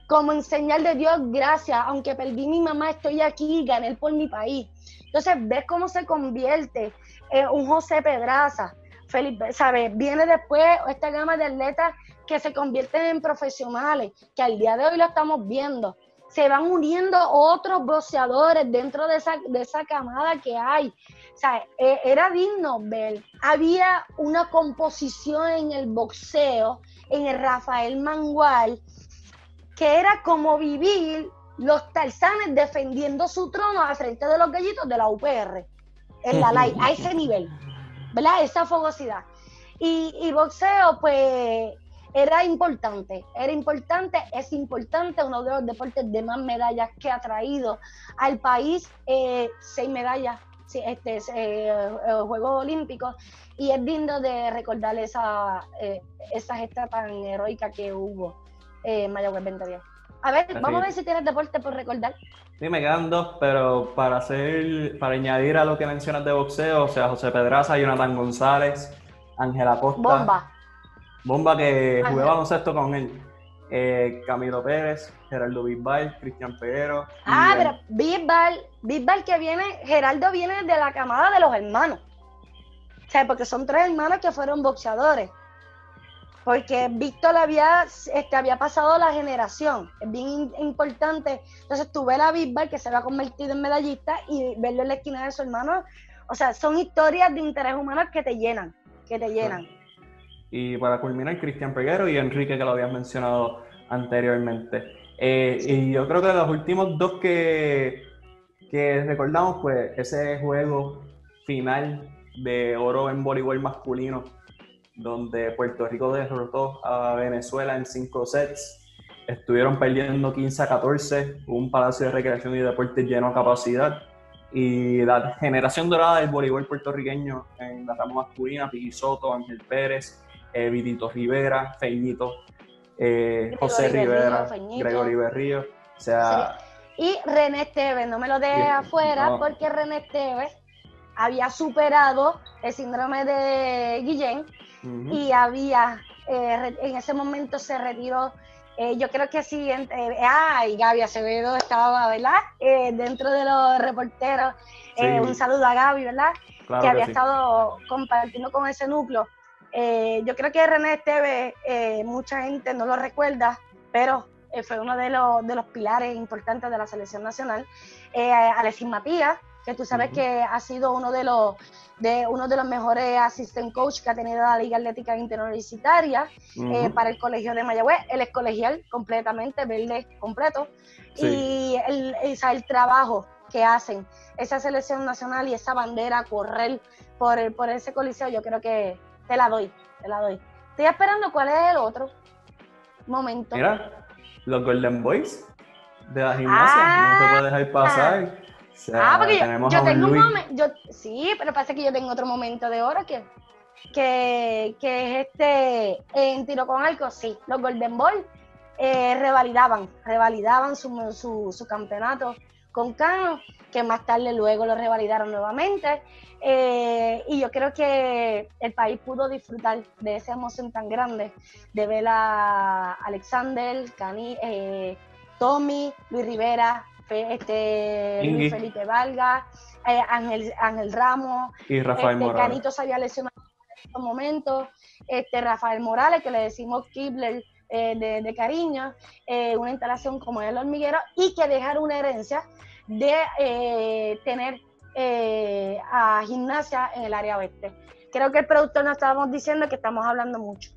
S2: como en señal de Dios, gracias, aunque perdí mi mamá, estoy aquí y gané por mi país. Entonces ves cómo se convierte en un José Pedraza, Felipe, ¿sabes? Viene después esta gama de atletas que se convierten en profesionales, que al día de hoy lo estamos viendo. Se van uniendo otros boxeadores dentro de esa, de esa camada que hay. O sea, e, era digno ver. Había una composición en el boxeo, en el Rafael Mangual, que era como vivir los tarzanes defendiendo su trono al frente de los gallitos de la UPR, en la live, a ese nivel. ¿Verdad? Esa fogosidad. Y, boxeo, pues, era importante, era importante, es importante, uno de los deportes de más medallas que ha traído al país, eh, seis medallas, este, eh, Juegos Olímpicos, y es lindo de recordar esa, esa gesta tan heroica que hubo en Mayagüez 2010. A ver, vamos a ver si tienes deporte por recordar.
S1: Sí, me quedan dos, pero para hacer, para añadir a lo que mencionas de boxeo, o sea, José Pedraza, Jonathan González, Ángela Costa.
S2: Bomba.
S1: Bomba que jugué baloncesto con él. Eh, Camilo Pérez, Gerardo Bisbal, Cristian Peguero.
S2: Ah, pero Bisbal, Bisbal que viene, Gerardo viene de la camada de los hermanos. O sea, porque son tres hermanos que fueron boxeadores porque Víctor había, este, había pasado la generación, es bien importante. Entonces tuve la Bisbal que se había convertido en medallista y verlo en la esquina de su hermano, o sea, son historias de interés humano que te llenan, que te llenan.
S1: Y para culminar, Cristian Peguero y Enrique, que lo habías mencionado anteriormente. Eh, y yo creo que los últimos dos que, que recordamos, pues ese juego final de oro en voleibol masculino donde Puerto Rico derrotó a Venezuela en cinco sets. Estuvieron perdiendo 15 a 14, un palacio de recreación y deportes lleno a capacidad. Y la generación dorada del voleibol puertorriqueño en la rama masculina, Piggy Soto, Ángel Pérez, eh, Vidito Rivera, Feñito, eh, José Rivera, Gregory Berrío. O sea,
S2: Y René Esteves, no me lo dejes afuera, porque René Esteves había superado el síndrome de Guillén y había, eh, en ese momento se retiró, eh, yo creo que sí, eh, ah, y Gaby Acevedo estaba, ¿verdad? dentro de los reporteros, un saludo a Gaby, ¿verdad? que había estado compartiendo con ese núcleo. yo creo que René Esteves, mucha gente no lo recuerda, pero fue uno de los, de los pilares importantes de la selección nacional. Alexis Matías, que tú sabes que ha sido uno de los de uno de los mejores assistant coach que ha tenido la Liga Atlética Interuniversitaria eh, para el Colegio de Mayagüez. Él es colegial completamente, verde completo. Y el, el, trabajo que hacen, esa selección nacional y esa bandera, correr por, por ese coliseo, yo creo que te la doy, te la doy. Estoy esperando cuál es el otro momento.
S1: Mira, los Golden Boys de la gimnasia, no se puede dejar pasar
S2: ah, porque yo, tengo un momento, sí, pero pasa que yo tengo otro momento de oro que, que, que es este, en tiro con arco, sí, los Golden Ball eh, revalidaban, revalidaban su, su, su, campeonato con Cano, que más tarde luego lo revalidaron nuevamente. Eh, y yo creo que el país pudo disfrutar de esa emoción tan grande de ver a Alexander, Cani, eh, Tommy, Luis Rivera, este, Luis Felipe Valga, eh, Ángel, Ángel Ramos,
S1: y Rafael
S2: este,
S1: Morales.
S2: Canito se había lesionado en estos momentos, este, Rafael Morales, que le decimos Kibler eh, de, cariño, eh, una instalación como el hormiguero, y que dejar una herencia de tener a gimnasia en el área oeste. Creo que el productor nos estábamos diciendo que estamos hablando mucho.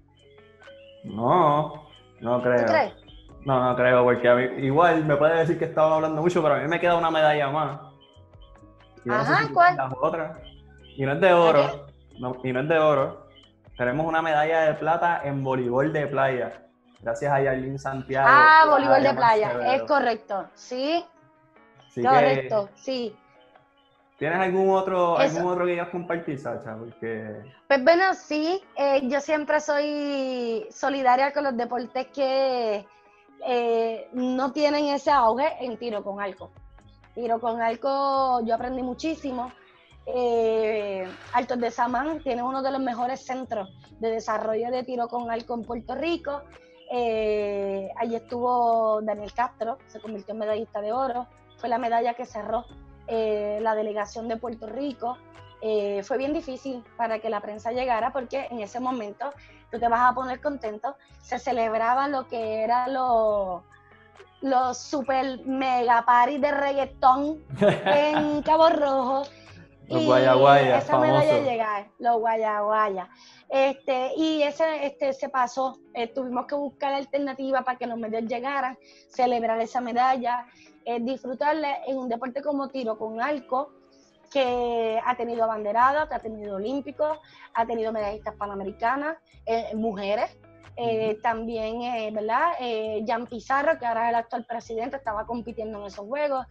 S1: No, no creo.
S2: ¿Tú crees?
S1: No, no creo, porque igual me puede decir que estaba hablando mucho, pero a mí me queda una medalla más.
S2: Ajá, ¿cuál?
S1: otra. Y no es de oro. No, y no es de oro. Tenemos una medalla de plata en voleibol de playa. Gracias a Yarlin Santiago.
S2: Ah, voleibol de playa, es correcto. Sí. correcto, sí.
S1: ¿Tienes algún otro, algún otro que quieras compartir, Sacha? Porque...
S2: Pues bueno, sí, eh, yo siempre soy solidaria con los deportes que eh, no tienen ese auge en tiro con arco. Tiro con arco, yo aprendí muchísimo. Eh, Altos de Samán tiene uno de los mejores centros de desarrollo de tiro con arco en Puerto Rico. Eh, allí estuvo Daniel Castro, se convirtió en medallista de oro. Fue la medalla que cerró la delegación de Puerto Rico. Fue bien difícil para que la prensa llegara porque en ese momento tú te vas a poner contento, se celebraba lo que era los los super mega party de reggaetón en Cabo Rojo.
S1: Los y guayaguayas,
S2: esa medalla llega, los guayaguayas. Este, y ese este, se pasó, eh, tuvimos que buscar alternativa para que los medios llegaran, celebrar esa medalla, eh, disfrutarle en un deporte como tiro con arco, que ha tenido abanderadas, que ha tenido olímpicos, ha tenido medallistas panamericanas, eh, mujeres, eh, también, eh, ¿verdad? Jan Pizarro, que ahora es el actual presidente, estaba compitiendo en esos juegos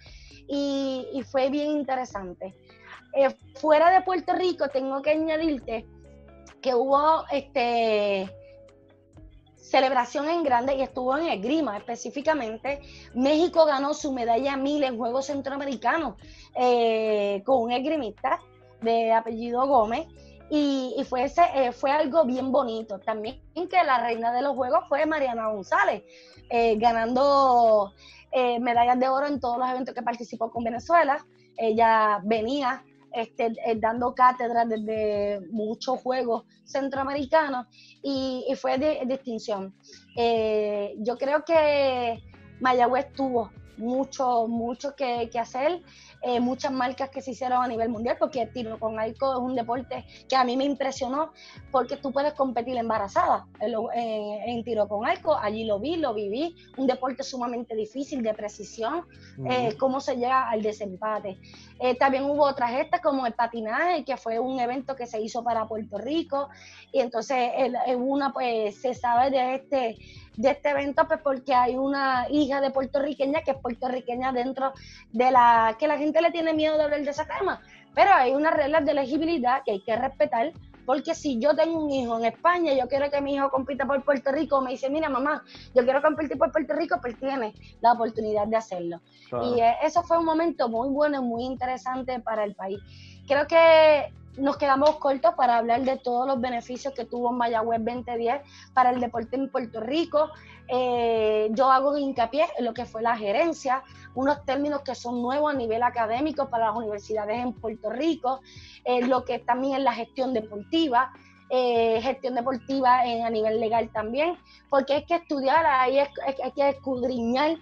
S2: y, y fue bien interesante. fuera de Puerto Rico, tengo que añadirte que hubo este celebración en grande y estuvo en esgrima específicamente. México ganó su medalla mil en Juegos Centroamericanos con un esgrimista de apellido Gómez y, eh, fue algo bien bonito. También que la reina de los juegos fue Mariana González, eh, ganando eh, medallas de oro en todos los eventos que participó con Venezuela. Ella venía este, dando cátedras desde muchos juegos centroamericanos y, fue de, distinción. yo creo que Mayagüez tuvo mucho, mucho que hacer. Eh, muchas marcas que se hicieron a nivel mundial, porque tiro con arco es un deporte que a mí me impresionó, porque tú puedes competir embarazada en, tiro con arco, allí lo vi, lo viví, un deporte sumamente difícil, de precisión, eh, cómo se llega al desempate. Eh, también hubo otras como el patinaje, que fue un evento que se hizo para Puerto Rico, y entonces en una pues se sabe de este de este evento, pues porque hay una hija de puertorriqueña que es puertorriqueña dentro de la que la gente le tiene miedo de hablar de ese tema, pero hay unas reglas de elegibilidad que hay que respetar, porque si yo tengo un hijo en España, yo quiero que mi hijo compita por Puerto Rico, me dice, mira mamá, yo quiero competir por Puerto Rico, pues tiene la oportunidad de hacerlo. Y eh, eso fue un momento muy bueno y muy interesante para el país. Creo que nos quedamos cortos para hablar de todos los beneficios que tuvo Mayagüez 2010 para el deporte en Puerto Rico. Eh, yo hago hincapié en lo que fue la gerencia, unos términos que son nuevos a nivel académico para las universidades en Puerto Rico, eh, lo que también es la gestión deportiva, eh, gestión deportiva a nivel legal también, porque hay que estudiar, ahí hay que escudriñar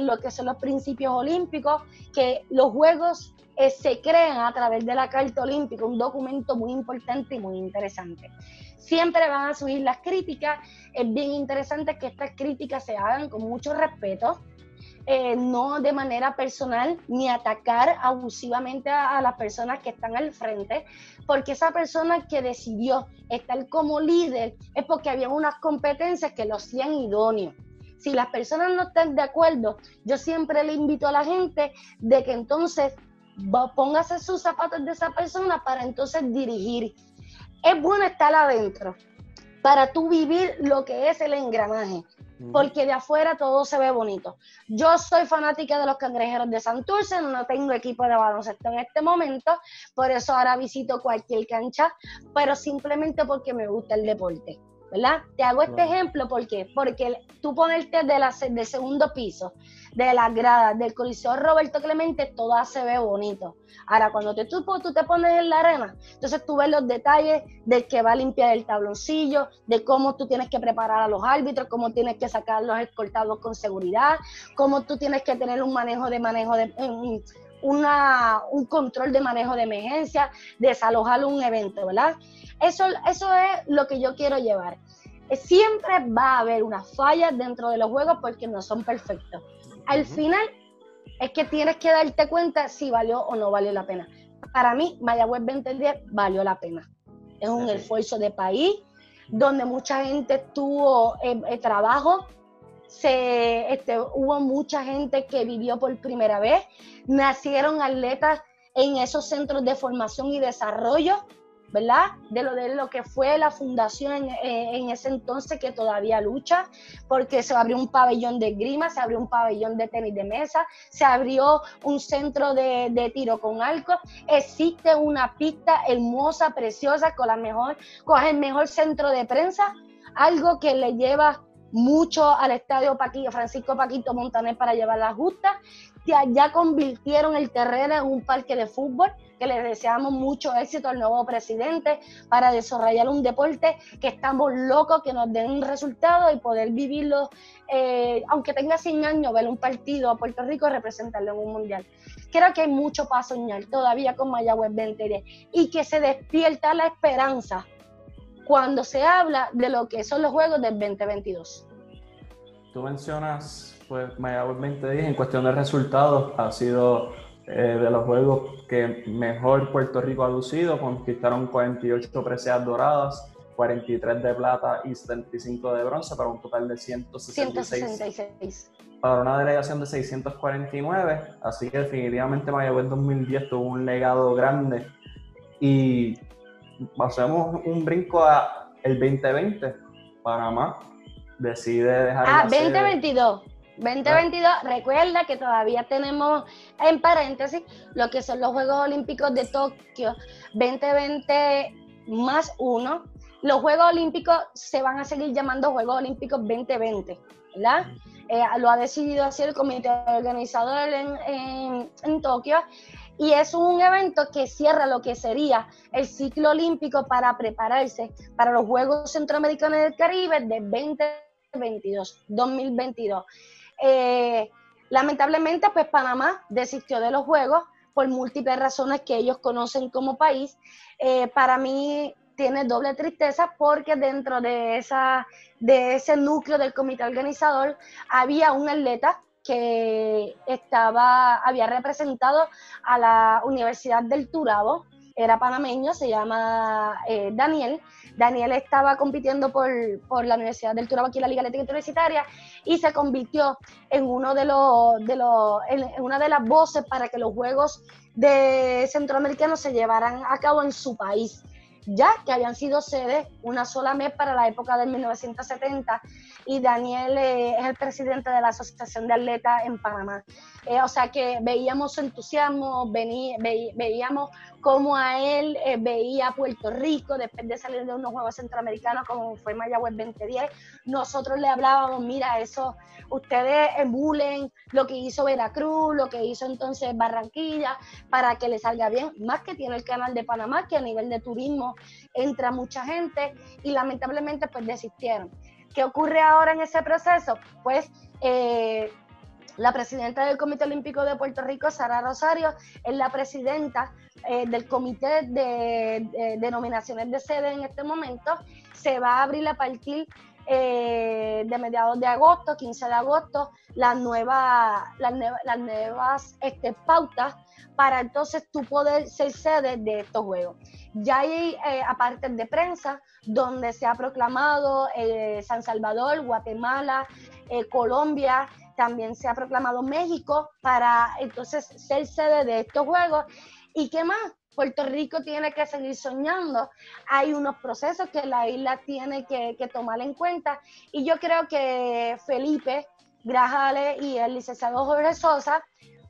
S2: lo que son los principios olímpicos, que los Juegos eh, se crean a través de la Carta Olímpica, un documento muy importante y muy interesante. Siempre van a subir las críticas, es bien interesante que estas críticas se hagan con mucho respeto, eh, no de manera personal ni atacar abusivamente a, las personas que están al frente, porque esa persona que decidió estar como líder es porque había unas competencias que lo hacían idóneo. Si las personas no están de acuerdo, yo siempre le invito a la gente de que entonces póngase sus zapatos de esa persona para entonces dirigir. Es bueno estar adentro para tú vivir lo que es el engranaje, porque de afuera todo se ve bonito. Yo soy fanática de los cangrejeros de Santurce, no tengo equipo de baloncesto en este momento, por eso ahora visito cualquier cancha, pero simplemente porque me gusta el deporte. ¿Verdad? Te hago este ejemplo porque porque tú ponerte de la del segundo piso, de las gradas del Coliseo Roberto Clemente, todo se ve bonito. Ahora, cuando te, tú, tú te pones en la arena, entonces tú ves los detalles de que va a limpiar el tabloncillo, de cómo tú tienes que preparar a los árbitros, cómo tienes que sacar los escoltados con seguridad, cómo tú tienes que tener un manejo de manejo de una, un control de manejo de emergencia, desalojar un evento, ¿verdad? Eso, eso es lo que yo quiero llevar. Siempre va a haber una falla dentro de los juegos porque no son perfectos. Al final es que tienes que darte cuenta si valió o no valió la pena. Para mí, Mayagüez 2010 valió la pena. Es un esfuerzo de país donde mucha gente tuvo eh, eh, trabajo, se, este, hubo mucha gente que vivió por primera vez, nacieron atletas en esos centros de formación y desarrollo ¿verdad? De lo, de lo que fue la fundación en, ese entonces que todavía lucha, porque se abrió un pabellón de grima, se abrió un pabellón de tenis de mesa, se abrió un centro de, tiro con arco, existe una pista hermosa, preciosa, con la mejor, con el mejor centro de prensa, algo que le lleva mucho al estadio Paquito, Francisco Paquito Montaner para llevar la justa, ya convirtieron el terreno en un parque de fútbol, que le deseamos mucho éxito al nuevo presidente para desarrollar un deporte que estamos locos, que nos den un resultado y poder vivirlo, eh, aunque tenga 100 años, ver un partido a Puerto Rico y representarlo en un mundial. Creo que hay mucho para soñar todavía con Mayagüez 2010 y que se despierta la esperanza cuando se habla de lo que son los Juegos del 2022.
S1: Tú mencionas pues Mayagüez 2010 en cuestión de resultados ha sido eh, de los juegos que mejor Puerto Rico ha lucido, conquistaron 48 preseas doradas, 43 de plata y 75 de bronce para un total de 166, para una delegación de 649, así que definitivamente Mayagüez 2010 tuvo un legado grande. Y hacemos un brinco a el 2020, Panamá decide dejar
S2: Ah, 2022. 2022, recuerda que todavía tenemos en paréntesis lo que son los Juegos Olímpicos de Tokio 2020 más uno. Los Juegos Olímpicos se van a seguir llamando Juegos Olímpicos 2020, ¿verdad? Eh, lo ha decidido así el comité organizador en, en Tokio y es un evento que cierra lo que sería el ciclo olímpico para prepararse para los Juegos Centroamericanos del Caribe de 2022, 2022. Eh, lamentablemente, pues Panamá desistió de los Juegos por múltiples razones que ellos conocen como país. Eh, para mí tiene doble tristeza porque dentro de, esa, de ese núcleo del comité organizador había un atleta que estaba, había representado a la Universidad del Turabo, era panameño, se llama eh, Daniel. Daniel estaba compitiendo por, la Universidad del Turabo aquí en la Liga Atlética Universitaria y se convirtió en uno de los, de los en, una de las voces para que los Juegos de Centroamericanos se llevaran a cabo en su país ya que habían sido sedes una sola mes para la época del 1970 y Daniel eh, es el presidente de la Asociación de Atletas en Panamá. Eh, o sea que veíamos su entusiasmo, veíamos cómo a él eh, veía Puerto Rico después de salir de unos Juegos Centroamericanos como fue Mayagüez 2010. Nosotros le hablábamos, mira, eso, ustedes emulen lo que hizo Veracruz, lo que hizo entonces Barranquilla, para que le salga bien, más que tiene el canal de Panamá, que a nivel de turismo entra mucha gente y lamentablemente pues desistieron. ¿Qué ocurre ahora en ese proceso? Pues eh, la presidenta del Comité Olímpico de Puerto Rico, Sara Rosario, es la presidenta eh, del Comité de, de, nominaciones de sede en este momento. Se va a abrir a partir eh, de mediados de agosto, 15 de agosto, las, nuevas las, nuevas este, pautas para entonces tú poder ser sede de estos juegos. Ya hay eh, aparte de prensa donde se ha proclamado San Salvador, Guatemala, Colombia, también se ha proclamado México para entonces ser sede de estos Juegos. ¿Y qué más? Puerto Rico tiene que seguir soñando. Hay unos procesos que la isla tiene que, tomar en cuenta. Y yo creo que Felipe Grajales y el licenciado Jorge Sosa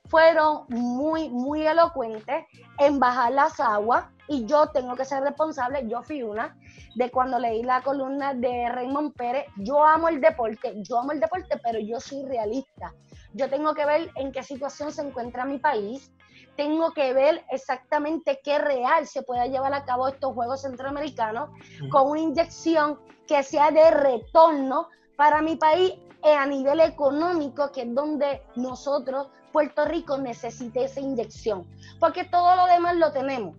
S2: fueron muy, muy elocuentes en bajar las aguas. Y yo tengo que ser responsable, yo fui una, de cuando leí la columna de Raymond Pérez, yo amo el deporte, yo amo el deporte, pero yo soy realista. Yo tengo que ver en qué situación se encuentra mi país, tengo que ver exactamente qué real se puede llevar a cabo estos Juegos Centroamericanos con una inyección que sea de retorno para mi país a nivel económico, que es donde nosotros, Puerto Rico, necesita esa inyección, porque todo lo demás lo tenemos.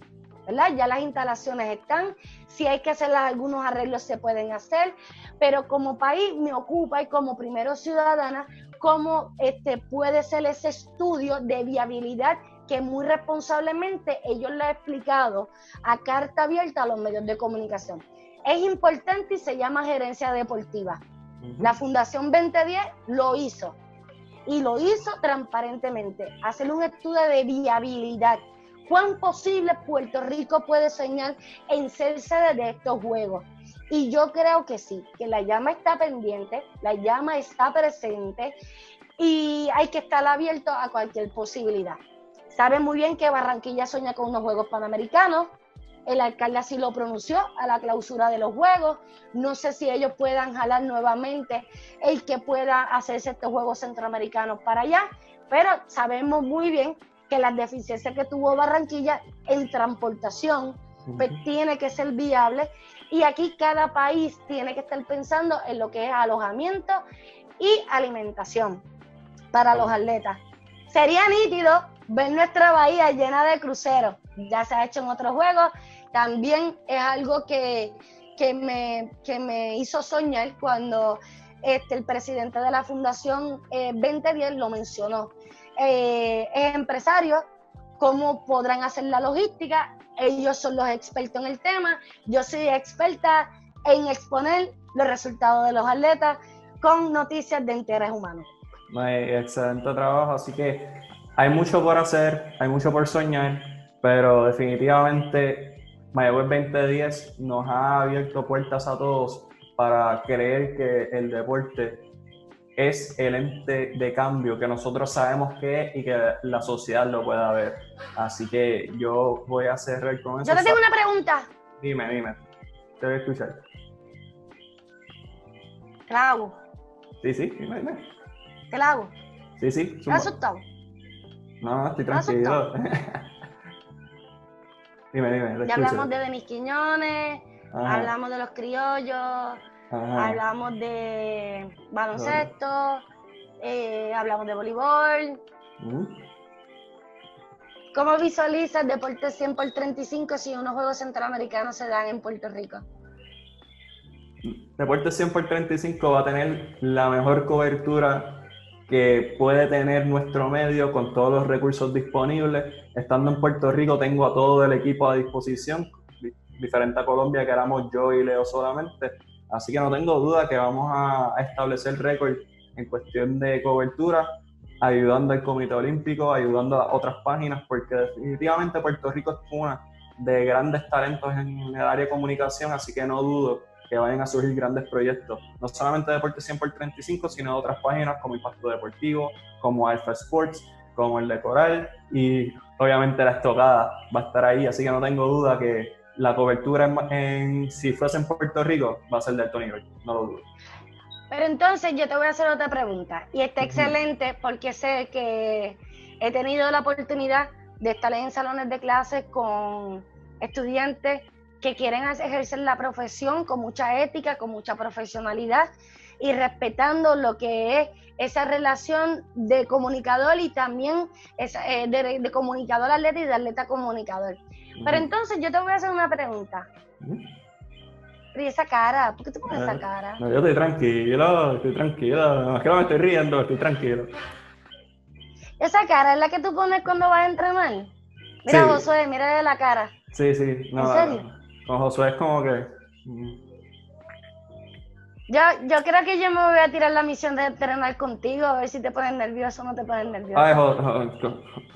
S2: Ya las instalaciones están, si hay que hacer algunos arreglos se pueden hacer, pero como país me ocupa y como primero ciudadana, cómo este, puede ser ese estudio de viabilidad que muy responsablemente ellos le han explicado a carta abierta a los medios de comunicación. Es importante y se llama gerencia deportiva. La Fundación 2010 lo hizo y lo hizo transparentemente, hacer un estudio de viabilidad cuán posible Puerto Rico puede soñar en ser sede de estos juegos. Y yo creo que sí, que la llama está pendiente, la llama está presente y hay que estar abierto a cualquier posibilidad. Sabe muy bien que Barranquilla sueña con unos Juegos Panamericanos, el alcalde así lo pronunció a la clausura de los Juegos, no sé si ellos puedan jalar nuevamente el que pueda hacerse estos Juegos Centroamericanos para allá, pero sabemos muy bien que las deficiencias que tuvo Barranquilla en transportación pues, tiene que ser viable. Y aquí cada país tiene que estar pensando en lo que es alojamiento y alimentación para los atletas. Sería nítido ver nuestra bahía llena de cruceros, ya se ha hecho en otros juegos, también es algo que, me, me hizo soñar cuando este, el presidente de la Fundación eh, 2010 lo mencionó eh, empresarios, cómo podrán hacer la logística. Ellos son los expertos en el tema. Yo soy experta en exponer los resultados de los atletas con noticias de interés humano.
S1: Excelente trabajo, así que hay mucho por hacer, hay mucho por soñar, pero definitivamente Mayagüez 2010 nos ha abierto puertas a todos para creer que el deporte es el ente de cambio que nosotros sabemos que es y que la sociedad lo pueda ver. Así que yo voy a cerrar con eso.
S2: Yo te tengo una pregunta.
S1: Dime, dime. Te voy a escuchar.
S2: ¿Te la hago?
S1: Sí, sí, dime, dime.
S2: ¿Te la hago?
S1: Sí, sí.
S2: ¿Estás asustado?
S1: No, estoy tranquilo. dime, dime.
S2: Ya hablamos de Denis Quiñones, hablamos de los criollos, hablamos de baloncesto, eh, hablamos de voleibol. ¿Cómo visualiza el deporte 100 por 35 si unos Juegos Centroamericanos se dan en Puerto Rico?
S1: Deporte 100 por 35 va a tener la mejor cobertura que puede tener nuestro medio con todos los recursos disponibles. Estando en Puerto Rico tengo a todo el equipo a disposición, diferente a Colombia que éramos yo y Leo solamente. Así que no tengo duda que vamos a establecer récord en cuestión de cobertura ayudando al Comité Olímpico, ayudando a otras páginas, porque definitivamente Puerto Rico es una de grandes talentos en el área de comunicación, así que no dudo que vayan a surgir grandes proyectos, no solamente de Deporte 100 por 35, sino de otras páginas como Impacto Deportivo, como Alpha Sports, como el de Coral y obviamente la estocada va a estar ahí, así que no tengo duda que la cobertura en, si fuese en Puerto Rico va a ser de alto nivel, no lo dudo.
S2: Pero entonces yo te voy a hacer otra pregunta y está excelente porque sé que he tenido la oportunidad de estar en salones de clases con estudiantes que quieren ejercer la profesión con mucha ética, con mucha profesionalidad y respetando lo que es esa relación de comunicador y también eh, de, comunicador atleta y de atleta comunicador. Pero entonces yo te voy a hacer una pregunta. ¿Y esa cara? ¿Por qué te pones esa ah, cara?
S1: No, yo estoy tranquilo, estoy tranquilo. Es que no me estoy riendo, estoy tranquilo.
S2: ¿Esa cara es la que tú pones cuando vas a entrenar? Mira, Josué, mira la cara.
S1: Sí, sí. No, ¿En serio? Con Josué es como que... Mm.
S2: Yo, yo creo que yo me voy a tirar la misión de entrenar contigo, a ver si te pones nervioso o no te pones nervioso.
S1: Ay,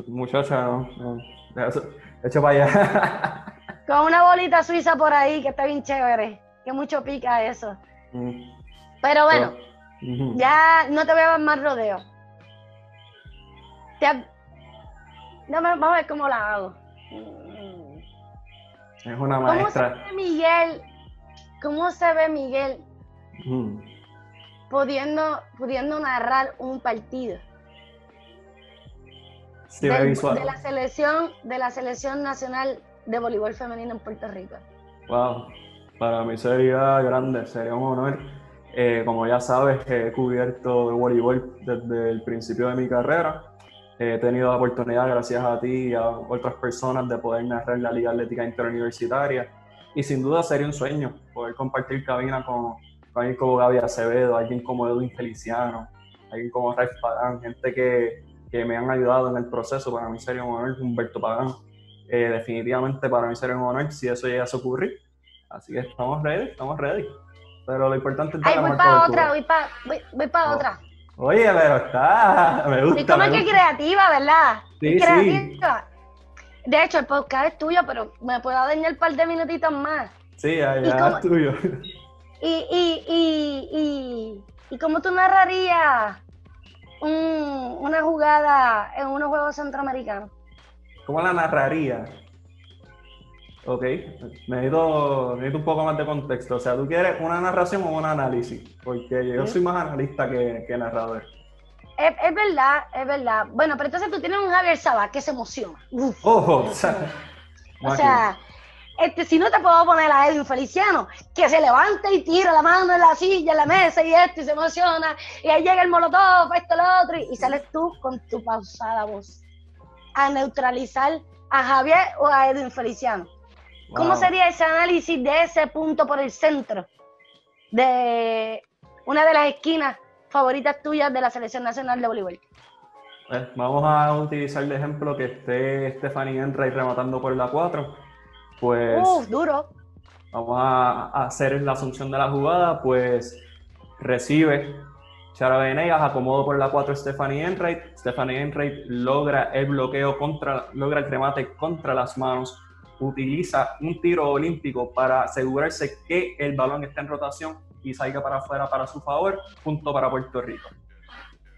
S1: muchacha, no, no. Echa para allá.
S2: Con una bolita suiza por ahí que está bien chévere que mucho pica eso. Mm. Pero bueno, ya no te voy a dar más rodeo. vamos a ver cómo la hago.
S1: Es una maestra.
S2: ¿Cómo se ve Miguel? ¿Cómo se ve Miguel pudiendo, pudiendo narrar un partido?
S1: de
S2: la selección de la selección nacional de voleibol femenino en Puerto Rico.
S1: Wow. Para mí sería grande, sería un honor. Eh, como ya sabes, he cubierto el voleibol desde el principio de mi carrera. He tenido la oportunidad, gracias a ti y a otras personas, de poder narrar la Liga Atlética Interuniversitaria. Y sin duda sería un sueño poder compartir cabina con, alguien como Gaby Acevedo, alguien como Edwin Feliciano, alguien como Raif Pagán, gente que, que, me han ayudado en el proceso. Para mí sería un honor, Humberto Pagán. Eh, definitivamente para mí sería un honor si eso llegase a ocurrir. Así que estamos ready, estamos ready. Pero lo importante es
S2: Ay, voy para otra, voy para voy, para oh. otra.
S1: Oye, pero está, me gusta.
S2: Y como es que creativa, ¿verdad? Sí, creativa. De hecho, el podcast es tuyo, pero me puedo dañar un par de minutitos más.
S1: Sí, ya, es tuyo.
S2: Y, y, y, y, y cómo tú narrarías un, una jugada en unos Juegos Centroamericanos.
S1: ¿Cómo la narraría? Ok, necesito, necesito un poco más de contexto. O sea, ¿tú quieres una narración o un análisis? Porque yo soy más analista que, que narrador.
S2: Es, es, verdad, es verdad. Bueno, pero entonces tú tienes un Javier Sabá que se emociona.
S1: Ojo, o sea,
S2: o sea este, si no te puedo poner a Edwin Feliciano, que se levanta y tira la mano en la silla, en la mesa y esto, y se emociona, y ahí llega el molotov, esto, lo otro, y sales tú con tu pausada voz a neutralizar a Javier o a Edwin Feliciano. ¿Cómo sería ese análisis de ese punto por el centro de una de las esquinas favoritas tuyas de la Selección Nacional de Voleibol?
S1: Pues, vamos a utilizar de ejemplo que esté Stephanie Enray rematando por la 4. Pues.
S2: Uf, duro.
S1: vamos a, hacer la asunción de la jugada, pues recibe Chara Venegas, acomodo por la 4 Stephanie Enright. Stephanie Enright logra el bloqueo contra, logra el remate contra las manos, utiliza un tiro olímpico para asegurarse que el balón está en rotación y salga para afuera para su favor, punto para Puerto Rico.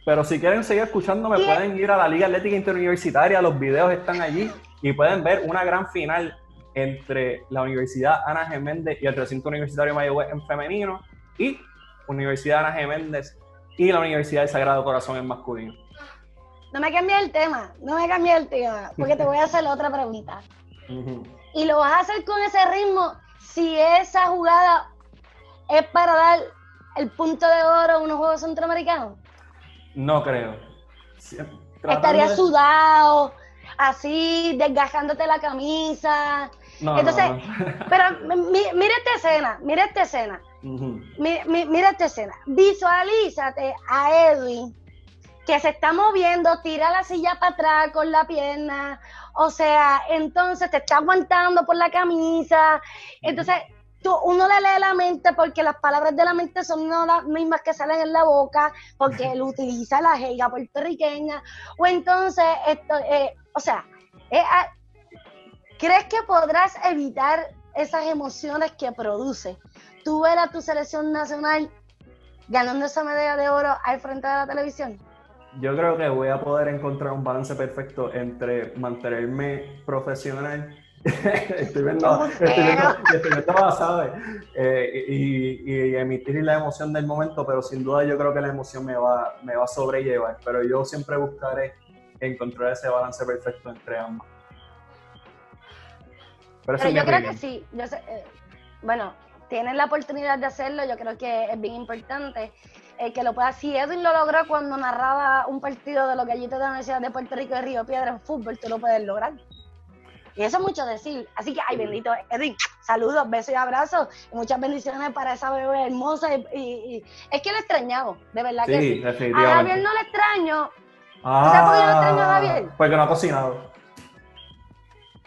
S1: Pero si quieren seguir escuchándome, pueden ir a la Liga Atlética Interuniversitaria, los videos están allí y pueden ver una gran final entre la Universidad Ana Geméndez y el recinto universitario Mayagüez en femenino y Universidad Ana Geméndez y la Universidad del Sagrado Corazón en masculino.
S2: No me cambies el tema, no me cambies el tema, porque te voy a hacer otra pregunta. Y lo vas a hacer con ese ritmo si esa jugada es para dar el punto de oro a unos Juegos Centroamericanos.
S1: No creo.
S2: Estaría sudado, así, desgastándote la camisa. Entonces, pero mira esta escena, mira esta escena. mira, esta escena. Visualízate a Edwin que se está moviendo, tira la silla para atrás con la pierna, o sea, entonces te está aguantando por la camisa. Entonces, uno le lee la mente porque las palabras de la mente son no las mismas que salen en la boca, porque él utiliza la jerga puertorriqueña, o entonces, esto, eh, o sea, eh, ah, ¿crees que podrás evitar esas emociones que produce? Tú ver a tu selección nacional ganando esa medalla de oro al frente de la televisión.
S1: Yo creo que voy a poder encontrar un balance perfecto entre mantenerme profesional estoy viendo, estoy viendo, estoy viendo ¿sabes? Eh, y, y, emitir la emoción del momento, pero sin duda yo creo que la emoción me va, me va a sobrellevar. Pero yo siempre buscaré encontrar ese balance perfecto entre ambas.
S2: Pero, yo creo que sí. Yo eh, bueno, tienes la oportunidad de hacerlo, yo creo que es bien importante eh, que lo pueda. Si Edwin lo logró cuando narraba un partido de los gallitos de la Universidad de Puerto Rico de Río Piedra en fútbol, tú lo puedes lograr. Y eso es mucho decir. Así que, ay, bendito Edwin, saludos, besos y abrazos. Y muchas bendiciones para esa bebé hermosa. Y, es que le extrañado, de verdad que sí. A Javier no le extraño.
S1: Ah, ¿Sabes por qué no extraño a Javier? Porque no ha cocinado.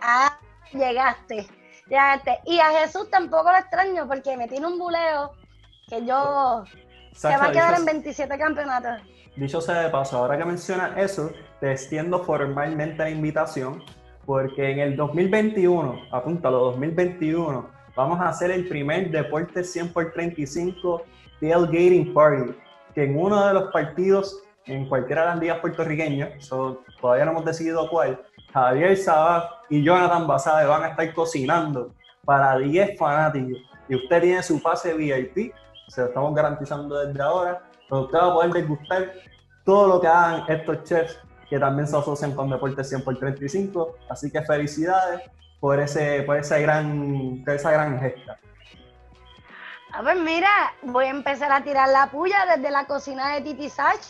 S2: Ah, llegaste. Llegaste. Y a Jesús tampoco le extraño porque me tiene un buleo que yo. Se va a quedar en 27 campeonatos.
S1: Dicho sea de paso, ahora que mencionas eso, te extiendo formalmente la invitación porque en el 2021, apúntalo, 2021, vamos a hacer el primer Deporte 100 por 35 Tailgating Party, que en uno de los partidos, en cualquiera de las ligas puertorriqueñas, todavía no hemos decidido cuál, Javier Sabas y Jonathan Basabe van a estar cocinando para 10 fanáticos. Y usted tiene su pase VIP, se lo estamos garantizando desde ahora, donde usted va a poder degustar todo lo que hagan estos chefs que también se asocian con Deportes 100 por 35. Así que felicidades por, ese, por esa, gran, esa gran gesta.
S2: A ver, mira, voy a empezar a tirar la puya desde la cocina de Titi Sach.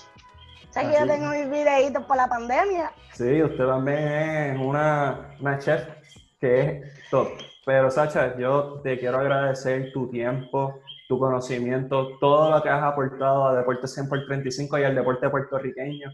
S2: O sea que yo tengo mis videitos por la pandemia.
S1: Sí, usted también es una, una chef que es top. Pero Sacha, yo te quiero agradecer tu tiempo, tu conocimiento, todo lo que has aportado a Deportes 100 por 35 y al deporte puertorriqueño.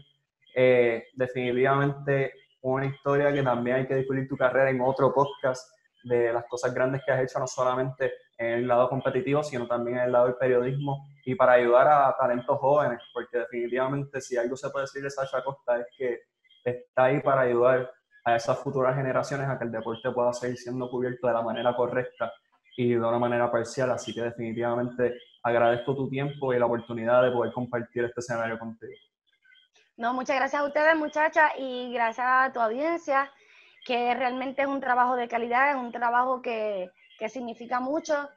S1: Eh, definitivamente una historia que también hay que descubrir tu carrera en otro podcast de las cosas grandes que has hecho, no solamente en el lado competitivo, sino también en el lado del periodismo y para ayudar a talentos jóvenes, porque definitivamente si algo se puede decir de Sasha Costa es que está ahí para ayudar a esas futuras generaciones a que el deporte pueda seguir siendo cubierto de la manera correcta y de una manera parcial, así que definitivamente agradezco tu tiempo y la oportunidad de poder compartir este escenario contigo.
S2: No, muchas gracias a ustedes, muchachas, y gracias a tu audiencia, que realmente es un trabajo de calidad, es un trabajo que, significa mucho,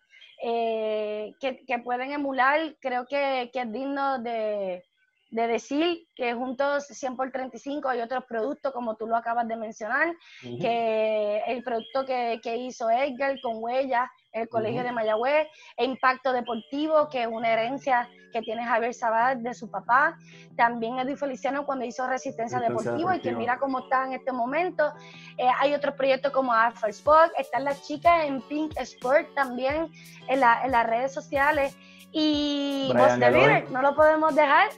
S2: eh, que, pueden emular, creo que, es digno de, decir que juntos 100 por 35 hay otros productos, como tú lo acabas de mencionar, que el producto que, que hizo Edgar con Huellas, el Colegio de Mayagüez, e Impacto Deportivo, que es una herencia que tiene Javier Sabat de su papá, también Edwin Feliciano cuando hizo Resistencia, Deportiva y que mira cómo está en este momento. Eh, hay otros proyectos como Alpha Sport, están las chicas en Pink Sport también en, las redes sociales. Y Voz de no lo podemos dejar.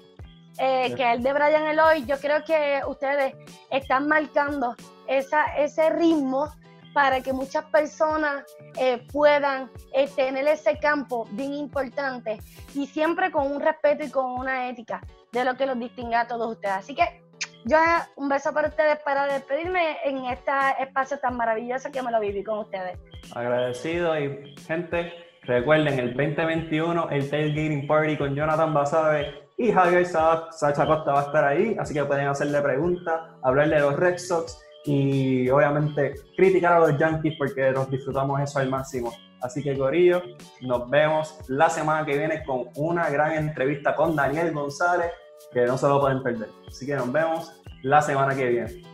S2: Eh, que el de Brian Eloy, yo creo que ustedes están marcando esa, ese ritmo para que muchas personas eh, puedan eh, tener ese campo bien importante y siempre con un respeto y con una ética de lo que los distingue a todos ustedes. Así que yo un beso para ustedes para despedirme en este espacio tan maravilloso que me lo viví con ustedes.
S1: Agradecido y gente, recuerden el 2021 el Tailgating Party con Jonathan Basabe y Javier Sacha Costa va a estar ahí, así que pueden hacerle preguntas, hablarle de los Red Sox y obviamente criticar a los Yankees porque nos disfrutamos eso al máximo. Así que Corillo, nos vemos la semana que viene con una gran entrevista con Daniel González que no se lo pueden perder. Así que nos vemos la semana que viene.